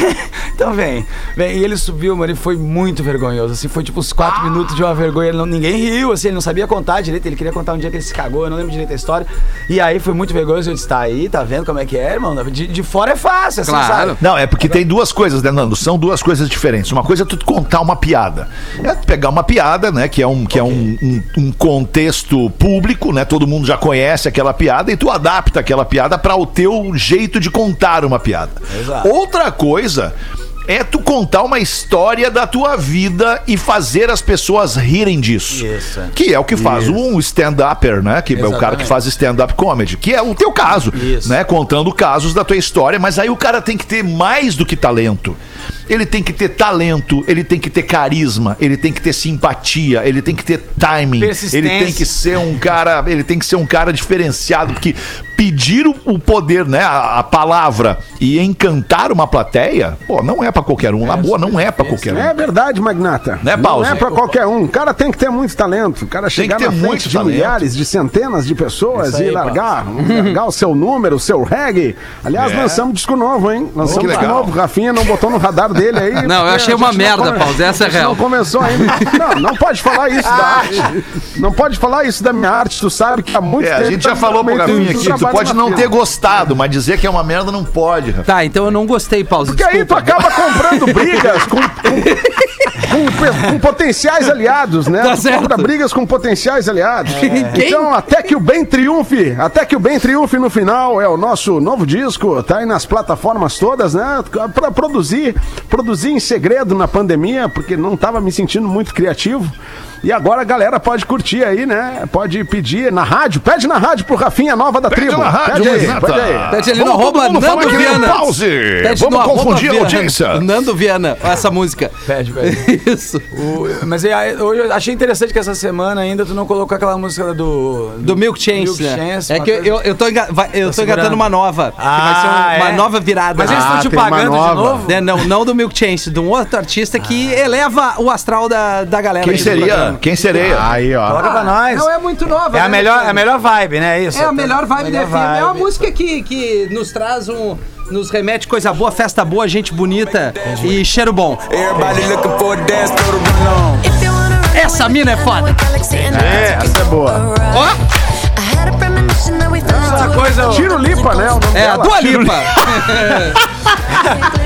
Então vem. vem. E ele subiu, mano, e foi muito vergonhoso. Assim, foi tipo uns quatro minutos de uma vergonha. Ele não- ninguém riu, assim, ele não sabia contar direito. Ele queria contar um dia que ele se cagou, eu não lembro direito a história. E aí foi muito vergonhoso. Eu disse, tá aí, tá vendo como é que é, irmão? De, de fora é fácil, assim, Claro. sabe? Não, é porque tem duas coisas, né, Nando? São duas coisas diferentes. Uma coisa é tu contar uma piada. É tu pegar uma piada, né? Que é um, que é um, um, um contexto público, né? Todo mundo já conhece aquela piada e tu adapta aquela piada para o teu jeito de contar uma piada. Exato. Outra coisa é tu contar uma história da tua vida e fazer as pessoas rirem disso. Isso. Que é o que faz um stand-upper, né? Que é o cara que Exatamente. faz stand-up comedy, que é o teu caso, Isso. né? Contando casos da tua história, mas aí o cara tem que ter mais do que talento. Ele tem que ter talento, ele tem que ter carisma, ele tem que ter simpatia, ele tem que ter timing, ele tem que ser um cara, ele tem que ser um cara diferenciado, porque pedir o, poder, né, a, a palavra e encantar uma plateia, pô, não é pra qualquer um, na boa, não é pra qualquer um. É verdade, Magnata. Né, Não é pra qualquer um. O cara tem que ter muito talento. O cara Tem chegar que ter na muito frente de talento. milhares, de centenas de pessoas aí, e largar, largar o seu número, o seu reggae. Aliás, É. lançamos disco novo, hein? Lançamos que disco novo. Rafinha não botou no radar dele aí. Não, eu achei a uma gente merda, come- Pause, essa é a gente real. Não começou ainda. Não, não pode falar isso da arte. Não pode falar isso da minha arte. Tu sabe que há muito É, a tempo gente já tá falou pro um aqui, tu pode não ter gostado, mas dizer que é uma merda não pode. Tá, então eu não gostei, Pause. Porque aí tu acaba comprando brigas com, com, com- com potenciais aliados, né? Tá certo. compra brigas com potenciais aliados. Quem? Então, até que o bem triunfe, até que o bem triunfe no final, é o nosso novo disco, tá aí nas plataformas todas, né? Pra produzir produzi em segredo na pandemia, porque não tava me sentindo muito criativo. E agora a galera pode curtir aí, né? Pode pedir na rádio. Pede na rádio pro Rafinha Nova da Pede Tribo. na rádio, pede aí, pede aí. Pede ali no Vamos todo arroba Nando no Viana. pause. Pede Vamos no confundir a audiência. Nando Viana, essa música. Pede, pede. Isso. O- mas é, hoje eu achei interessante que essa semana ainda tu não colocou aquela música do. Do Milk Chance, Milk né? Chance, é uma que eu, coisa- eu, eu tô, enga- vai- eu tô segurando. engatando uma nova. que Ah, vai ser um- uma é? nova virada. Mas eles Ah, estão te tem uma pagando de novo? Né, não, não do Milk Chance, de um outro artista que eleva o astral da, da galera. Quem seria? Quem seria? Aí, ó. Coloca pra nós. Não é muito nova. É a né, melhor, Alexandre? é a melhor vibe, né? Isso. É a melhor vibe Melhor da FM. É uma vibe. música que, que nos traz um. Nos remete coisa boa, festa boa, gente bonita e cheiro bom. A. Essa mina é foda. É, essa é boa. Essa coisa. Tiro Lipa, né? o nome É, a dela. Dua Lipa.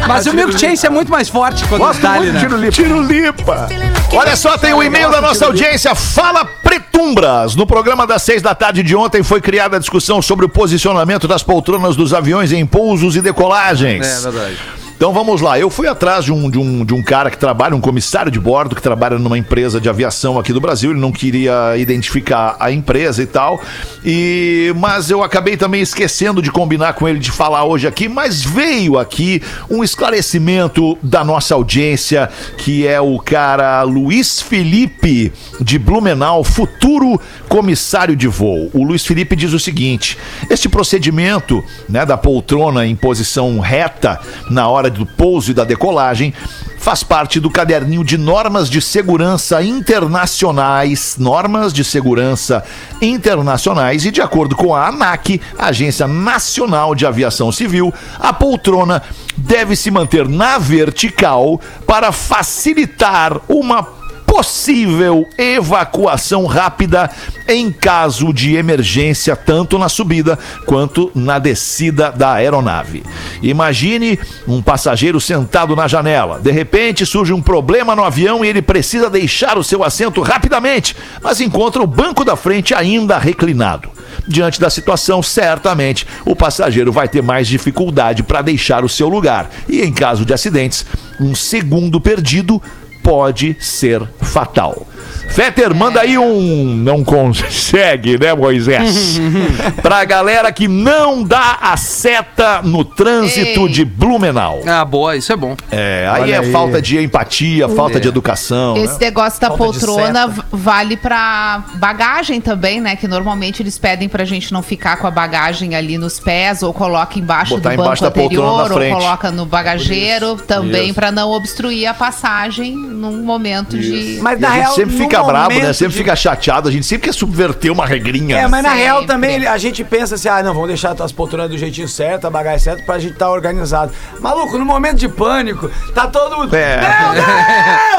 Mas o Milk Chance é muito mais forte quando Gosto está ali, né? Tiro Lipa. Tiro Lipa. Olha só, tem um e-mail da nossa audiência. Fala Pretumbras. No programa das seis da tarde de ontem foi criada a discussão sobre o posicionamento das poltronas dos aviões em pousos e decolagens. É verdade. Então vamos lá, eu fui atrás de um, de, um, de um cara que trabalha, um comissário de bordo, que trabalha numa empresa de aviação aqui do Brasil. Ele não queria identificar a empresa e tal. E, mas eu acabei também esquecendo de combinar com ele de falar hoje aqui. Mas veio aqui um esclarecimento da nossa audiência, que é o cara Luiz Felipe de Blumenau, futuro comissário de voo. O Luiz Felipe diz o seguinte: este procedimento né, da poltrona em posição reta na hora do pouso e da decolagem faz parte do caderninho de normas de segurança internacionais, normas de segurança internacionais e de acordo com a ANAC, Agência Nacional de Aviação Civil, a poltrona deve se manter na vertical para facilitar uma possível evacuação rápida em caso de emergência, tanto na subida quanto na descida da aeronave. Imagine um passageiro sentado na janela. De repente surge um problema no avião e ele precisa deixar o seu assento rapidamente, mas encontra o banco da frente ainda reclinado. Diante da situação, certamente o passageiro vai ter mais dificuldade para deixar o seu lugar. E em caso de acidentes, um segundo perdido pode ser fatal. Fetter, manda aí um. Não consegue, né, Moisés? pra galera que não dá a seta no trânsito Ei. de Blumenau. Ah, boa, isso é bom. É, aí Olha é aí. falta de empatia, falta de educação. né? Esse negócio da Falta poltrona vale pra bagagem também, né? Que normalmente eles pedem pra gente não ficar com a bagagem ali nos pés, ou coloca embaixo Botar do embaixo banco da poltrona anterior, ou coloca no bagageiro, também Isso. pra não obstruir a passagem num momento de. Mas na a gente real. sempre no fica bravo, né? momento Sempre de- fica chateado, a gente sempre quer subverter uma regrinha. É, mas na Sempre. real também a gente pensa assim, ah, não, vamos deixar as poltronas do jeitinho certo, a bagagem certa, pra gente estar organizado. Maluco, no momento de pânico, tá todo mundo. É. Meu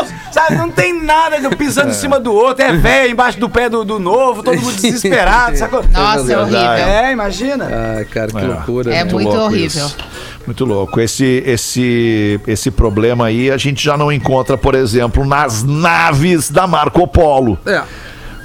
Deus! Sabe, não tem nada de pisando em cima do outro, é velho embaixo do pé do, do novo, todo mundo desesperado, sacou? Nossa, é horrível. É, imagina. Ah, cara, que loucura. É muito louco horrível. isso. Muito louco. Esse, esse, esse problema aí a gente já não encontra, por exemplo, nas naves da Marco Polo. É.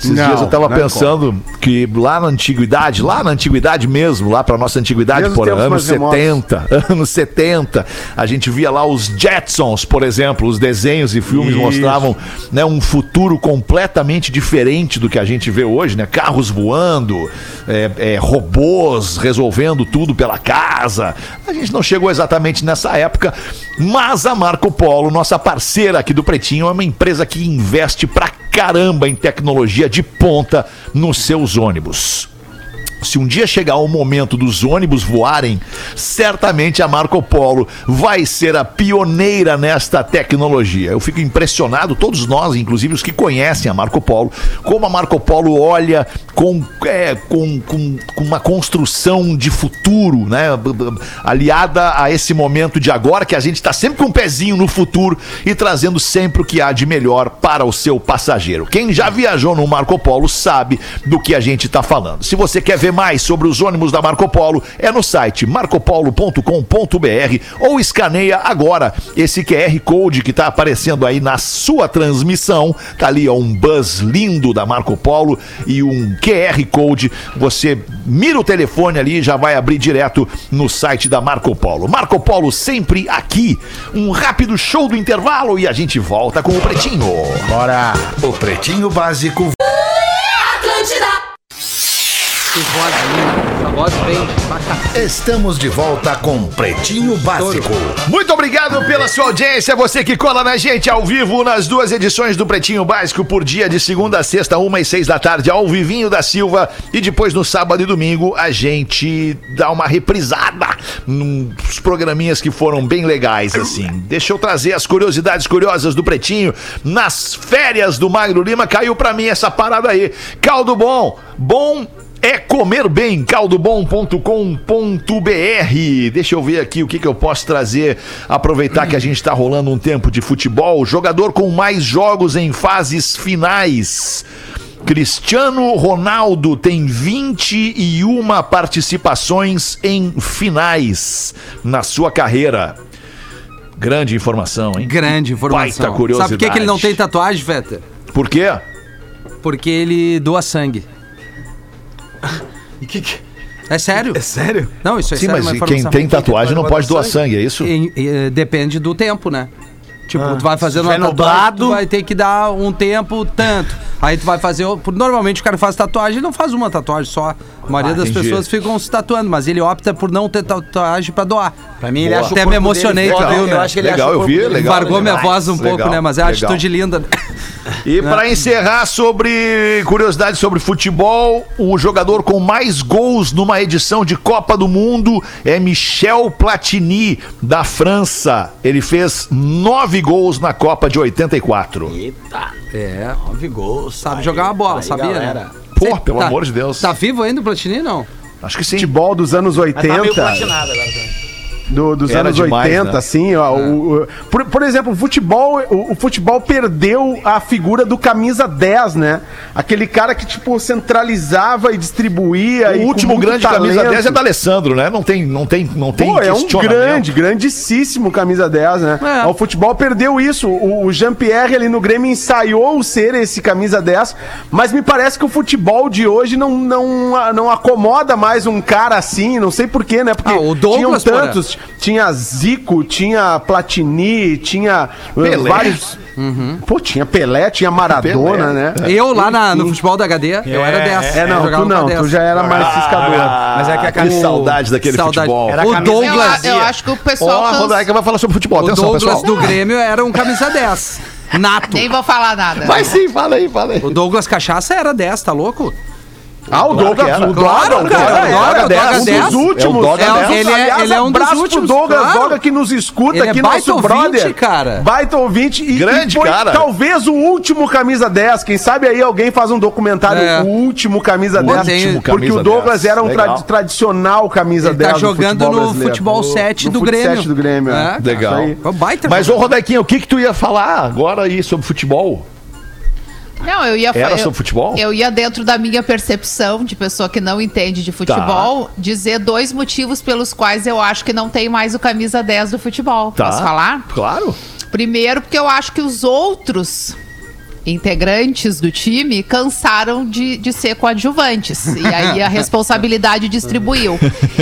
Esses Não, dias eu tava não pensando que lá na antiguidade, lá na antiguidade mesmo, lá pra nossa antiguidade, Mesmo por anos mais remotos. 70, anos 70, a gente via lá os Jetsons, por exemplo, os desenhos e filmes Isso. mostravam né, um futuro completamente diferente do que a gente vê hoje, né? Carros voando, é, é, robôs resolvendo tudo pela casa. A gente não chegou exatamente nessa época, mas a Marco Polo, nossa parceira aqui do Pretinho, é uma empresa que investe pra caramba em tecnologia de ponta nos seus ônibus. Se um dia chegar o momento dos ônibus voarem, certamente a Marco Polo vai ser a pioneira nesta tecnologia. Eu fico impressionado, todos nós, inclusive os que conhecem a Marco Polo, como a Marco Polo olha com, é, com, com, com uma construção de futuro, né? Aliada a esse momento de agora, que a gente está sempre com um pezinho no futuro e trazendo sempre o que há de melhor para o seu passageiro. Quem já viajou no Marco Polo sabe do que a gente está falando. Se você quer ver mais sobre os ônibus da Marco Polo é no site marcopolo.com.br ou escaneia agora esse QR Code que está aparecendo aí na sua transmissão. Tá ali ó, um buzz lindo da Marco Polo e um QR Code. Você mira o telefone ali e já vai abrir direto no site da Marco Polo. Marco Polo sempre aqui. Um rápido show do intervalo e a gente volta com o Pretinho. Bora! O Pretinho Básico Estamos de volta com Pretinho Básico. Muito obrigado pela sua audiência, você que cola na gente ao vivo nas duas edições do Pretinho Básico por dia de segunda a sexta, uma e seis da tarde, ao Vivinho da Silva. E depois no sábado e domingo a gente dá uma reprisada nos programinhas que foram bem legais, assim. Deixa eu trazer as curiosidades curiosas do Pretinho. Nas férias do Magro Lima caiu pra mim essa parada aí. Caldo bom, bom é comer bem, caldobom.com.br. Deixa eu ver aqui o que, que eu posso trazer. Aproveitar que a gente está rolando um tempo de futebol. Jogador com mais jogos em fases finais. Cristiano Ronaldo tem 21 participações em finais na sua carreira. Grande informação, hein? Grande informação. Baita curiosidade. Sabe por que, que ele não tem tatuagem, Vetter? Por quê? Porque ele doa sangue. E que que- É sério? É sério? Não, isso é Sim, sério. mas uma quem tem tatuagem não pode doar sangue, é isso? E- e, depende do tempo, né? Tipo, Ah, tu vai fazer uma tatuagem, nublado- tu vai ter que dar um tempo tanto. Aí tu vai fazer. Normalmente o cara faz tatuagem e não faz uma tatuagem só. A maioria Ah, das entendi. pessoas ficam se tatuando, mas ele opta por não ter tatuagem pra doar. Pra mim, ele Boa. Até corpo me emocionei, tu viu, né? Eu acho que ele Legal, eu vi, legal. Embargou minha voz um pouco, Legal, né? Mas é uma legal. atitude linda. E para encerrar sobre curiosidades sobre futebol, o jogador com mais gols numa edição de Copa do Mundo é Michel Platini, da França. Ele fez nove gols na Copa de 84. Eita, É, nove gols. sabe Aí, jogar uma bola, aí, sabia, galera. né? Pô, pelo amor de Deus. Tá vivo ainda o Platini, não? Acho que sim. Futebol dos anos Mas tá meio 80. platinado agora. tá? Do- dos Era anos demais, 80, né? assim, ó. o- o- por, por exemplo, o futebol, o, o futebol perdeu a figura do camisa 10, né? Aquele cara que, tipo, centralizava e distribuía. e O com último grande camisa talento. 10 é da Alessandro, né? Não tem, não tem, não tem Pô, é um grande, grandíssimo camisa 10, né? É. O futebol perdeu isso. O, o Jean-Pierre ali no Grêmio ensaiou ser esse camisa 10, mas me parece que o futebol de hoje não, não, não acomoda mais um cara assim, não sei porquê, né? Porque Ah, o Douglas, tinham tantos, tinha Zico, tinha Platini, tinha uh, Pelé. vários... Pô, tinha Pelé, tinha Maradona, Pelé. né? Eu lá na- no futebol da HD, eu era 10. É, não, eu jogava tu não, tu 10. já era mais ciscador. Mas é que a Que camisa. saudade daquele Saudade. futebol. Era o camisa Eu, Douglas, eu acho que o pessoal. Ó, a Rodaica vai falar sobre futebol. o Atenção, Douglas pessoal. do Grêmio era um camisa 10. Nato. Nem vou falar nada. Vai sim, fala aí, fala aí. O Douglas Cachaça era 10, tá louco? Ah, o Claro Douglas, era. o Claro, Douglas, cara, claro, o Doga um 10. dos últimos. É o Doga É, 10. Ele é- ele é um dos abraço últimos, pro Douglas, claro. Doga que nos escuta Ele é aqui, baita nosso ouvinte, brother. cara. Baita ouvinte. E, Grande e foi cara. talvez o último camisa 10. Quem sabe aí alguém faz um documentário, É. o último camisa Pô, 10. tem- porque camisa o Douglas 10. era um tra- tradicional camisa Ele 10 tá do jogando futebol no futebol 7 No do Grêmio. 7 do Grêmio. É, é. cara. Legal. Mas, ô jogador. Rodequinho, o que que tu ia falar agora aí sobre futebol? Não, eu ia Era eu, sobre futebol? Eu ia dentro da minha percepção de pessoa que não entende de futebol, dizer dois motivos pelos quais eu acho que não tem mais o camisa 10 do futebol. Tá. Posso falar? Claro. Primeiro, porque eu acho que os outros integrantes do time cansaram de, de ser coadjuvantes. E aí a responsabilidade distribuiu.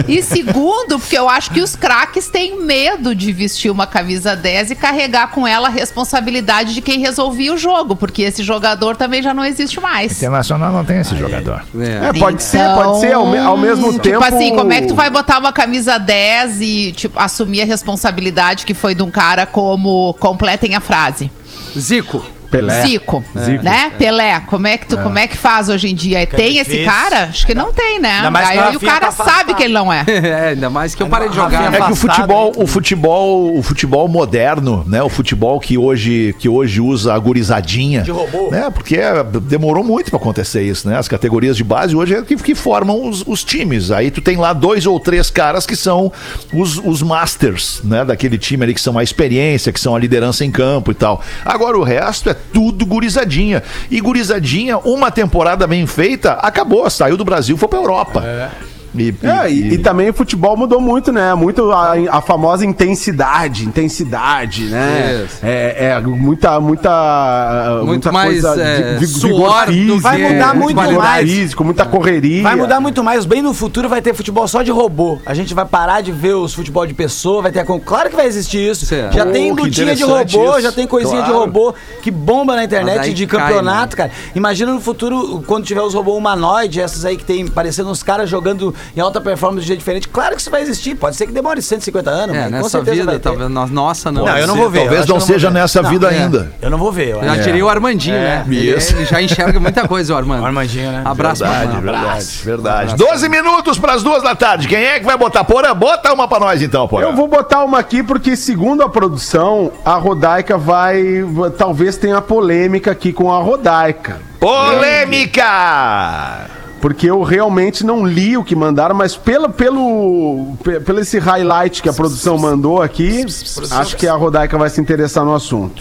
E segundo, porque eu acho que os craques têm medo de vestir uma camisa 10 e carregar com ela a responsabilidade de quem resolvia o jogo, porque esse jogador também já não existe mais. Internacional não tem esse jogador. É. É, pode ser, pode ser. Ao, me- ao mesmo Tipo tempo. assim, como é que tu vai botar uma camisa 10 e tipo, assumir a responsabilidade que foi de um cara como completem a frase? Zico. Pelé. Zico, Zico. né? Pelé, como é que tu, como é que faz hoje em dia? tem esse cara? Acho que não tem, né? Ainda mais que Aí o cara tá sabe que ele não é. É, ainda mais que eu parei de jogar. É que o futebol, hein? o futebol, o futebol moderno, né? O futebol que hoje, que hoje usa a gurizadinha. De robô. Né? Porque é, demorou muito pra acontecer isso, né? As categorias de base hoje é que, que formam os, os times. Aí tu tem lá dois ou três caras que são os, os masters, né? Daquele time ali que são a experiência, que são a liderança em campo e tal. Agora o resto é tudo gurizadinha. E gurizadinha, uma temporada bem feita, acabou, saiu do Brasil, foi pra Europa. E, É, e, e também o futebol mudou muito, né? Muito a, a famosa intensidade, intensidade, né? Isso. É, é muita, muita, Muito muita mais, é, vi- suor do vai que mudar muito vigor mais. físico, muita correria. Vai mudar muito mais. Bem no futuro vai ter futebol só de robô. A gente vai parar de ver os futebol de pessoa, vai ter a... Claro que vai existir isso. Certo. Já Pô, tem lutinha de robô, isso. já tem coisinha de Claro. robô que bomba na internet de cai, campeonato, cara. Imagina no futuro, quando tiver os robôs humanoides, essas aí que tem parecendo uns caras jogando em alta performance de jeito diferente. Claro que isso vai existir. Pode ser que demore 150 anos, É, mas com nessa certeza vida, talvez. no- Nossa, não. Não, eu não vou ver. Talvez não vou seja nessa Não, vida é. ainda. Eu não vou ver. eu Já tirei o Armandinho, né? Ele, Isso. ele já enxerga muita coisa, o Armando. O Armandinho, né? Abraço, Verdade, verdade, verdade. 12 minutos para as duas da tarde. Quem é que vai botar? Porã, bota uma pra nós então, Porã. Eu vou botar uma aqui porque, segundo a produção, a Rodaica vai. Talvez tenha polêmica aqui com a Rodaica. Polêmica! Porque eu realmente não li o que mandaram, mas pelo, pelo, pe- pelo esse highlight que a produção mandou aqui, acho que a Rodaica vai se interessar no assunto.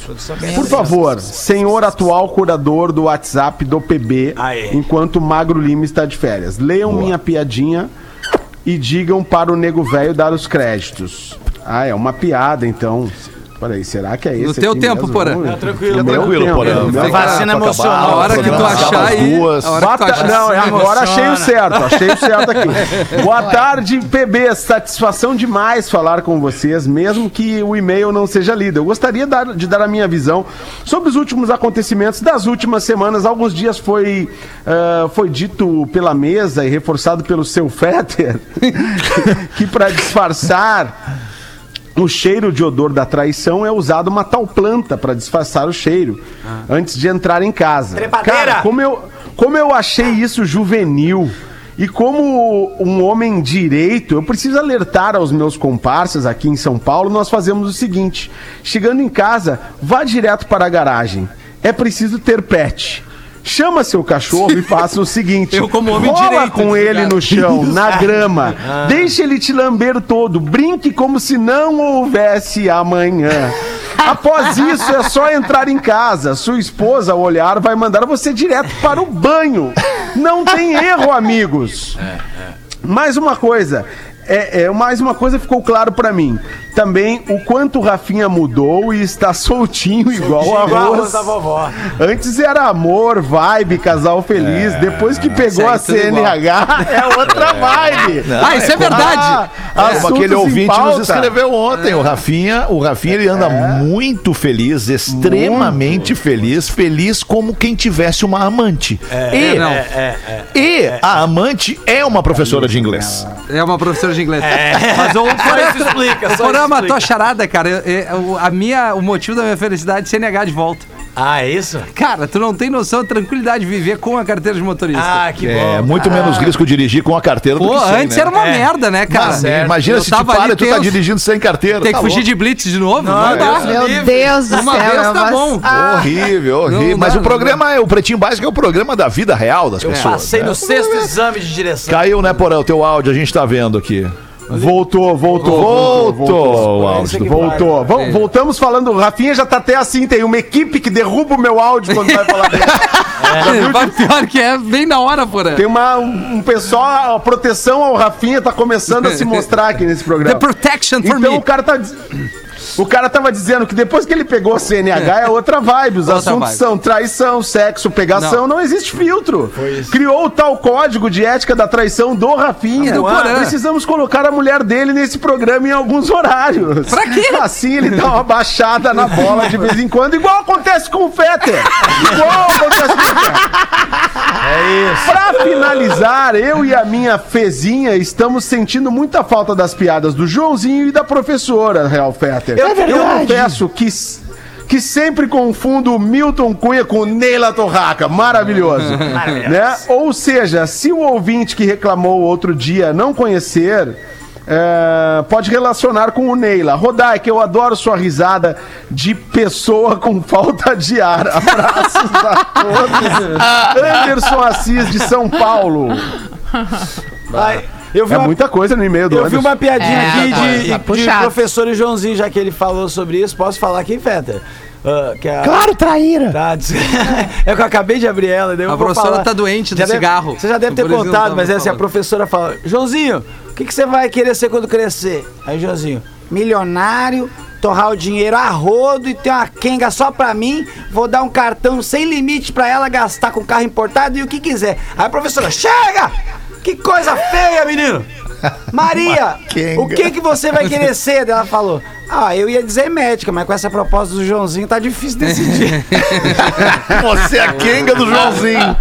Por favor, senhor atual curador do WhatsApp do PB, enquanto o Magro Lima está de férias, leiam minha piadinha e digam para o nego velho dar os créditos. Ah, é uma piada, então. Peraí, será que é esse? No teu aqui tempo, mesmo? Porã. Não, tranquilo. Tranquilo, tempo, Porã. Fica- Vacina emocional. A hora que tu achar aí. duas. A hora que tu achar não, é agora achei o emociona. certo, achei o certo aqui. Boa tarde, PB. Satisfação demais falar com vocês, mesmo que o e-mail não seja lido. Eu gostaria dar- de dar a minha visão sobre os últimos acontecimentos das últimas semanas. Alguns dias foi, ah, foi dito pela mesa e reforçado pelo seu Fetter que para disfarçar o cheiro de odor da traição é usado uma tal planta para disfarçar o cheiro antes de entrar em casa. Trepadeira! Cara, como eu, como eu achei isso juvenil e como um homem direito, eu preciso alertar aos meus comparsas aqui em São Paulo, nós fazemos o seguinte: chegando em casa, vá direto para a garagem. É preciso ter pet. Chama seu cachorro e faça o seguinte: Eu, como homem rola direito, com ele desligado. no chão, na grama. Deixe ele te lamber todo. Brinque como se não houvesse amanhã. Após isso, é só entrar em casa. Sua esposa, ao olhar, vai mandar você direto para o banho. Não tem erro, amigos. Mais uma coisa. É, é, mais uma coisa ficou claro pra mim. Também o quanto o Rafinha mudou e está soltinho igual Igual a arroz. da vovó. Antes era amor, vibe, casal feliz. Depois que pegou a CNH, é outra vibe. Ah, isso é verdade. Ah, aquele ouvinte nos escreveu ontem, o Rafinha, o Rafinha ele anda muito feliz, extremamente feliz, feliz como quem tivesse uma amante. e, não. e a amante é uma professora de inglês. É uma professora de inglês. Mas o Só isso explica, só Porã matou a charada, cara. Eu- eu- a minha, o motivo da minha felicidade é CNH de volta. Ah, é isso? Cara, tu não tem noção da tranquilidade de viver com a carteira de motorista. Ah, que É bom. muito menos risco dirigir com a carteira do Pô, que sem, antes né? era uma É. merda, né, cara? Mas, imagina Eu se te tava para e tu tá dirigindo sem carteira. Tem que tá fugir louco. de blitz de novo? Não, Não, dá. Deus Meu livre. Deus do Uma céu. vez é tá uma- bom. Ah, Horrível, horrível. Não Mas dá, o não programa é o Pretinho Básico, é o programa da vida real das pessoas. Passei né? no sexto exame de direção. Caiu, né, Porã? O teu áudio, a gente tá vendo aqui. Voltou, voltou. Voltou o áudio. Voltou. Vol- Voltamos falando. O Rafinha já tá até assim. Tem uma equipe que derruba o meu áudio quando vai falar dele. Mas pior que é bem na hora, porra. Tem uma, um, um pessoal, a proteção ao Rafinha tá começando a se mostrar aqui nesse The programa. protection for Então me. o cara tá. O cara tava dizendo que depois que ele pegou a CNH é outra vibe. Os Outra assuntos vibe. são traição, sexo, pegação, não, existe filtro. Criou o tal código de ética da traição do Rafinha. Do Porã. Precisamos colocar a mulher dele nesse programa em alguns horários. Pra quê? Assim ele dá uma baixada na bola de vez em quando, igual acontece com o Fetter. Igual acontece com o Fetter. É isso. Pra finalizar, eu e a minha fezinha estamos sentindo muita falta das piadas do Joãozinho e da professora, Real Fetter. É verdade. Eu confesso que, que sempre confundo o Milton Cunha com o Neila Torraca. Maravilhoso. né? Ou seja, se o ouvinte que reclamou outro dia não conhecer. é, pode relacionar com o Neila. Rodai, que eu adoro sua risada de pessoa com falta de ar. Abraços a todos. Anderson Assis de São Paulo. Ai, eu vi É uma, muita coisa no e-mail do eu vi Anderson. uma piadinha É, aqui tá- de, tá de professor e Joãozinho, já que ele falou sobre isso. Posso falar aqui, Feta? que a, Claro, traíra. Tá, des- é que eu acabei de abrir ela. daí eu A vou professora falar. tá doente do Já deve- cigarro. Você já deve ter contado, tava mas é assim, a professora fala: Joãozinho, o que, que você vai querer ser quando crescer? Aí, Joãozinho, milionário, torrar o dinheiro a rodo e ter uma quenga só pra mim, vou dar um cartão sem limite pra ela gastar com carro importado e o que quiser. Aí a professora, chega! Que coisa feia, menino! Maria, o que que você vai querer ser? Ela falou, ah, eu ia dizer médica, mas com essa proposta do Joãozinho tá difícil decidir. Você é a Kenga do Joãozinho.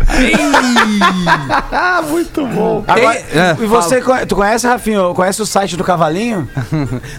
Muito bom. Agora, É, e você, tu conhece, Rafinho, conhece o site do Cavalinho?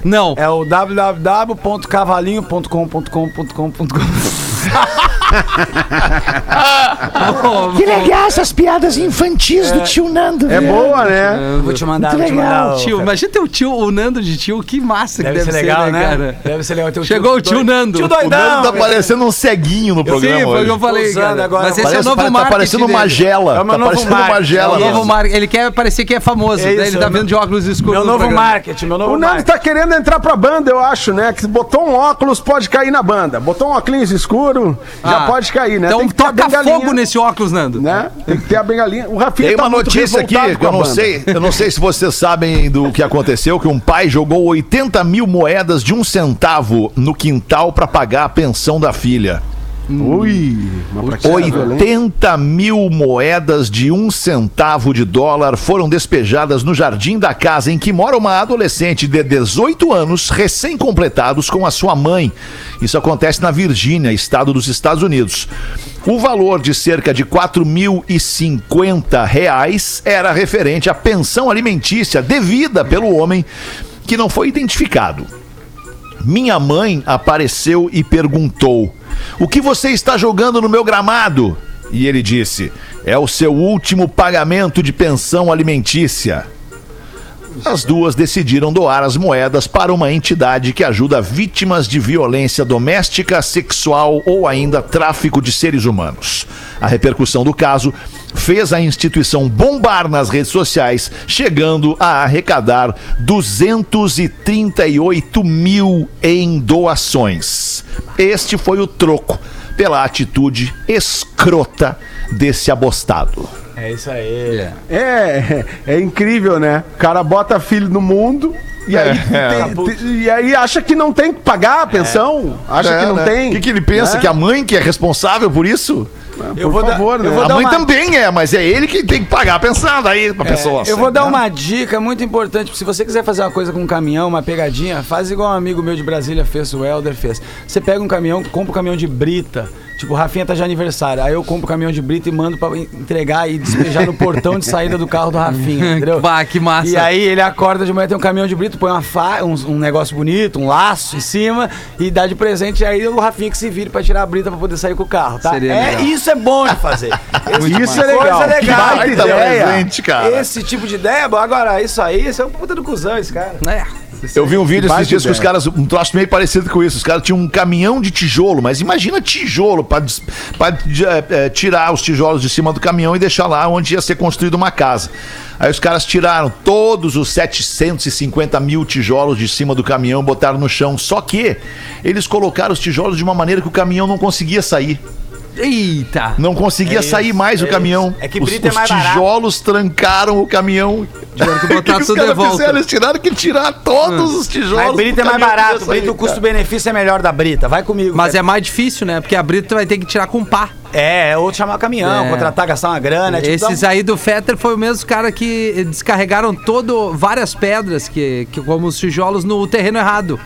Não. É o www.cavalinho.com.com.com.com. Que legal essas piadas infantis do tio Nando. É boa, né? Vou te mandar, Muito vou te legal, mandar. o- Tio, imagina ter o tio, o Nando de tio, que massa Deve, que deve ser legal, ser, né? cara? Deve ser legal ter o Chegou o tio Nando. Tio O doidão. Nando tá parecendo um ceguinho no programa Sim, foi o hoje. que eu falei, cara. agora. Mas esse Parece, é o novo tá marketing parecendo dele. Magela. É o meu tá novo parecendo marketing, Magela. É o novo mesmo. marketing. Ele quer parecer que é famoso. É isso, ele tá é o vendo de óculos escuros Meu no novo programa. marketing, meu novo O Nando tá querendo entrar pra banda, eu acho, né? Que botou um óculos, pode cair na banda. Botou um óculos escuro, já Ah, pode cair, né? Então Tem que ter a toca fogo nesse óculos, Nando. Né? Tem que ter a bengalinha. O Rafinha Tem tá uma muito notícia aqui que eu não sei, eu não sei se vocês sabem do que aconteceu, que um pai jogou 80 mil moedas de um centavo no quintal pra pagar a pensão da filha. Ui, uma prática violenta. 80 mil moedas de um centavo de dólar foram despejadas no jardim da casa em que mora uma adolescente de 18 anos, recém-completados com a sua mãe. Isso acontece na Virgínia, estado dos Estados Unidos. O valor de cerca de 4.050 reais era referente à pensão alimentícia devida pelo homem que não foi identificado. Minha mãe apareceu e perguntou: O que você está jogando no meu gramado? E ele disse: É o seu último pagamento de pensão alimentícia. As duas decidiram doar as moedas para uma entidade que ajuda vítimas de violência doméstica, sexual ou ainda tráfico de seres humanos. A repercussão do caso fez a instituição bombar nas redes sociais, chegando a arrecadar 238 mil em doações. Este foi o troco pela atitude escrota desse abostado. É isso aí. É, é incrível, né? O cara bota filho no mundo e aí, tem- tem- e aí acha que não tem que pagar a pensão. Acha que não né? tem. O que, que ele pensa? né? Que a mãe que é responsável por isso? Por vou dar- favor, eu né? vou a dar mãe uma- também é, mas é ele que tem que pagar a pensão daí pra pessoa. Eu vou dar uma dica muito importante. Se você quiser fazer uma coisa com um caminhão, uma pegadinha, faz igual um amigo meu de Brasília fez, o Helder fez. Você pega um caminhão, compra um caminhão de brita. Tipo, o Rafinha tá de aniversário. Aí eu compro o caminhão de brita e mando pra entregar e despejar no portão de saída do carro do Rafinha, entendeu? Bah, que massa. E aí ele acorda de manhã, tem um caminhão de brito, põe uma fa um, um negócio bonito, um laço em cima e dá de presente. E aí o Rafinha que se vire pra tirar a brita pra poder sair com o carro, tá? Seria é, legal. isso é bom de fazer. Esse Isso tipo é legal. Coisa Que legal. Baita ideia. presente, cara. Esse tipo de ideia, agora, isso aí, isso é um puta do cuzão, esse cara. É. Eu vi um vídeo esses dias que os caras, um troço meio parecido com isso. Os caras tinham um caminhão de tijolo, mas imagina tijolo de- é, é, tirar os tijolos de cima do caminhão e deixar lá onde ia ser construída uma casa. Aí os caras tiraram todos os 750 mil tijolos de cima do caminhão e botaram no chão. Só que eles colocaram os tijolos de uma maneira que o caminhão não conseguia sair. Eita. Não conseguia É isso, sair mais é o caminhão. É que os, brita é os mais barato. tijolos trancaram o caminhão. Tiveram que O que botar os tudo de caras volta. fizeram? Eles tiveram que tirar todos os tijolos. Mas brita é mais barato, que brita o custo-benefício é melhor da brita. Vai comigo. Mas cara. é mais difícil, né? Porque a Brito tu vai ter que tirar com pá. É, ou chamar caminhão, É. contratar, gastar uma grana. é tipo, Esses dá aí do Fetter foi o mesmo cara que descarregaram todo, várias pedras, que, que como os tijolos, no terreno errado.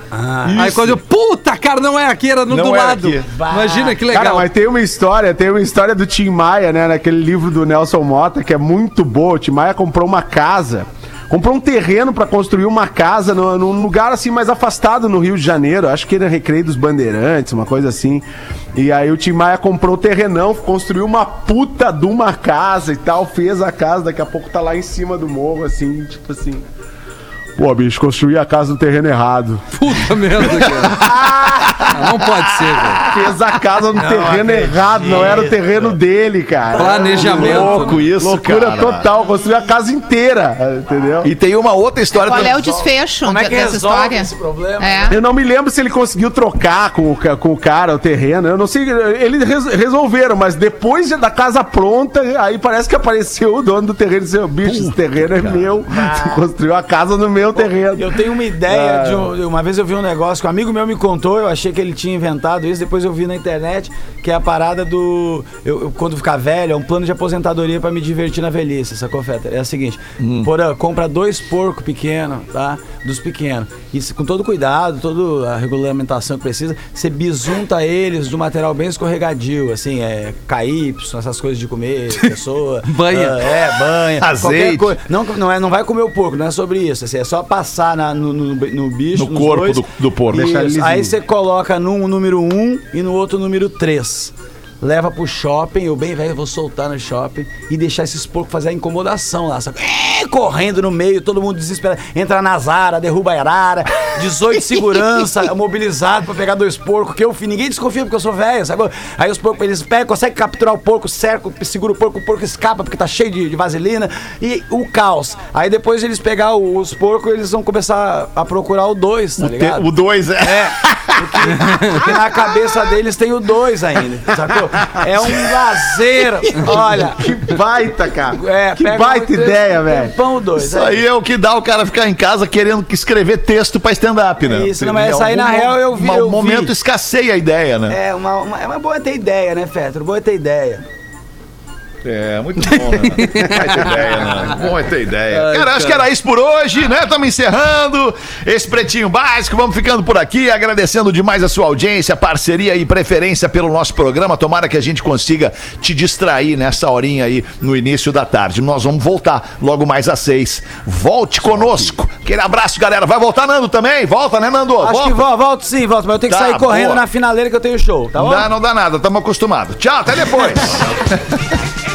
aí quando eu, puta, cara, não é aqui, era no Não do era lado. aqui. Imagina que legal. Cara, mas tem uma história, tem uma história do Tim Maia, né? Naquele livro do Nelson Mota, que é muito boa. O Tim Maia comprou uma casa, comprou um terreno pra construir uma casa no- num lugar assim mais afastado no Rio de Janeiro. Acho que era Recreio dos Bandeirantes, uma coisa assim. E aí o Tim Maia comprou o terrenão, construiu uma puta de uma casa e tal, fez a casa, daqui a pouco tá lá em cima do morro, assim, tipo assim. Pô, bicho, construí a casa no terreno errado. Puta merda, cara. Não pode ser, velho. Fez a casa no terreno errado, não era o terreno dele, cara. Planejamento. Louco isso, Loucura cara. total, construiu a casa inteira, entendeu? E tem uma outra história Qual é o desfecho Como é que dessa resolve história? esse problema? É. Eu não me lembro se ele conseguiu trocar com o, com o cara o terreno. Eu não sei. Eles res- resolveram, mas depois de- da casa pronta, aí parece que apareceu o dono do terreno e disse: bicho, esse terreno é meu. Tu construiu a casa no meu terreno. Eu tenho uma ideia de um- uma vez eu vi um negócio que um amigo meu me contou, eu achei que ele tinha inventado isso, depois eu vi na internet, que é a parada do eu, eu, quando ficar velho, é um plano de aposentadoria pra me divertir na velhice, sacou, Feta? É o seguinte, Porã, compra dois porcos pequenos, tá? Dos pequenos. E se- com todo cuidado, toda a regulamentação que precisa, você bisunta eles de um material bem escorregadio, assim, é KY, essas coisas de comer, pessoa. Banha. ah, é, banha. Azeite. Não, não, é, não vai comer o porco, não é sobre isso. assim, é só passar na- no, no, no bicho. No corpo dois. do- do porco. Aí você coloca num número 1 e no outro número 3. Leva pro shopping, eu bem velho vou soltar no shopping e deixar esses porcos fazer a incomodação lá. Sabe? É, correndo no meio, todo mundo desesperado. Entra na Zara, derruba a arara, 18 segurança mobilizado pra pegar dois porcos, que eu fi- ninguém desconfia porque eu sou velho, sabe? Aí os porcos, eles pegam, conseguem capturar o porco, cercam, segura o porco, o porco escapa porque tá cheio de, de vaselina e o caos. Aí depois de eles pegar os porcos, eles vão começar a procurar o dois, tá ligado? O 2 é. É, porque, porque na cabeça deles tem o dois ainda, sacou? É um lazer, olha. Que baita, cara. É, que baita um- ideia, velho. Pão dois. Isso aí é o que dá o cara ficar em casa querendo escrever texto pra stand-up, né? Isso, não, mas essa aí, na real, eu vi, mo- eu vi. momento escasseia a ideia, né? É, uma, uma, é uma boa ter ideia, né, Fetro? Boa ter ideia. É, muito bom, né? Vai ter ideia, né? Bom é ter ideia. Cara, acho que era isso por hoje, né? Estamos encerrando esse Pretinho Básico. Vamos ficando por aqui, agradecendo demais a sua audiência, parceria e preferência pelo nosso programa. Tomara que a gente consiga te distrair nessa horinha aí no início da tarde. Nós vamos voltar logo mais às seis. Volte conosco. Aquele abraço, galera. Vai voltar, Nando, também? Volta, né, Nando? Acho Volta. que vol- volto sim, volto, mas eu tenho que Tá, sair correndo boa. na finaleira que eu tenho show, tá bom? dá, não dá nada, estamos acostumados. Tchau, até depois.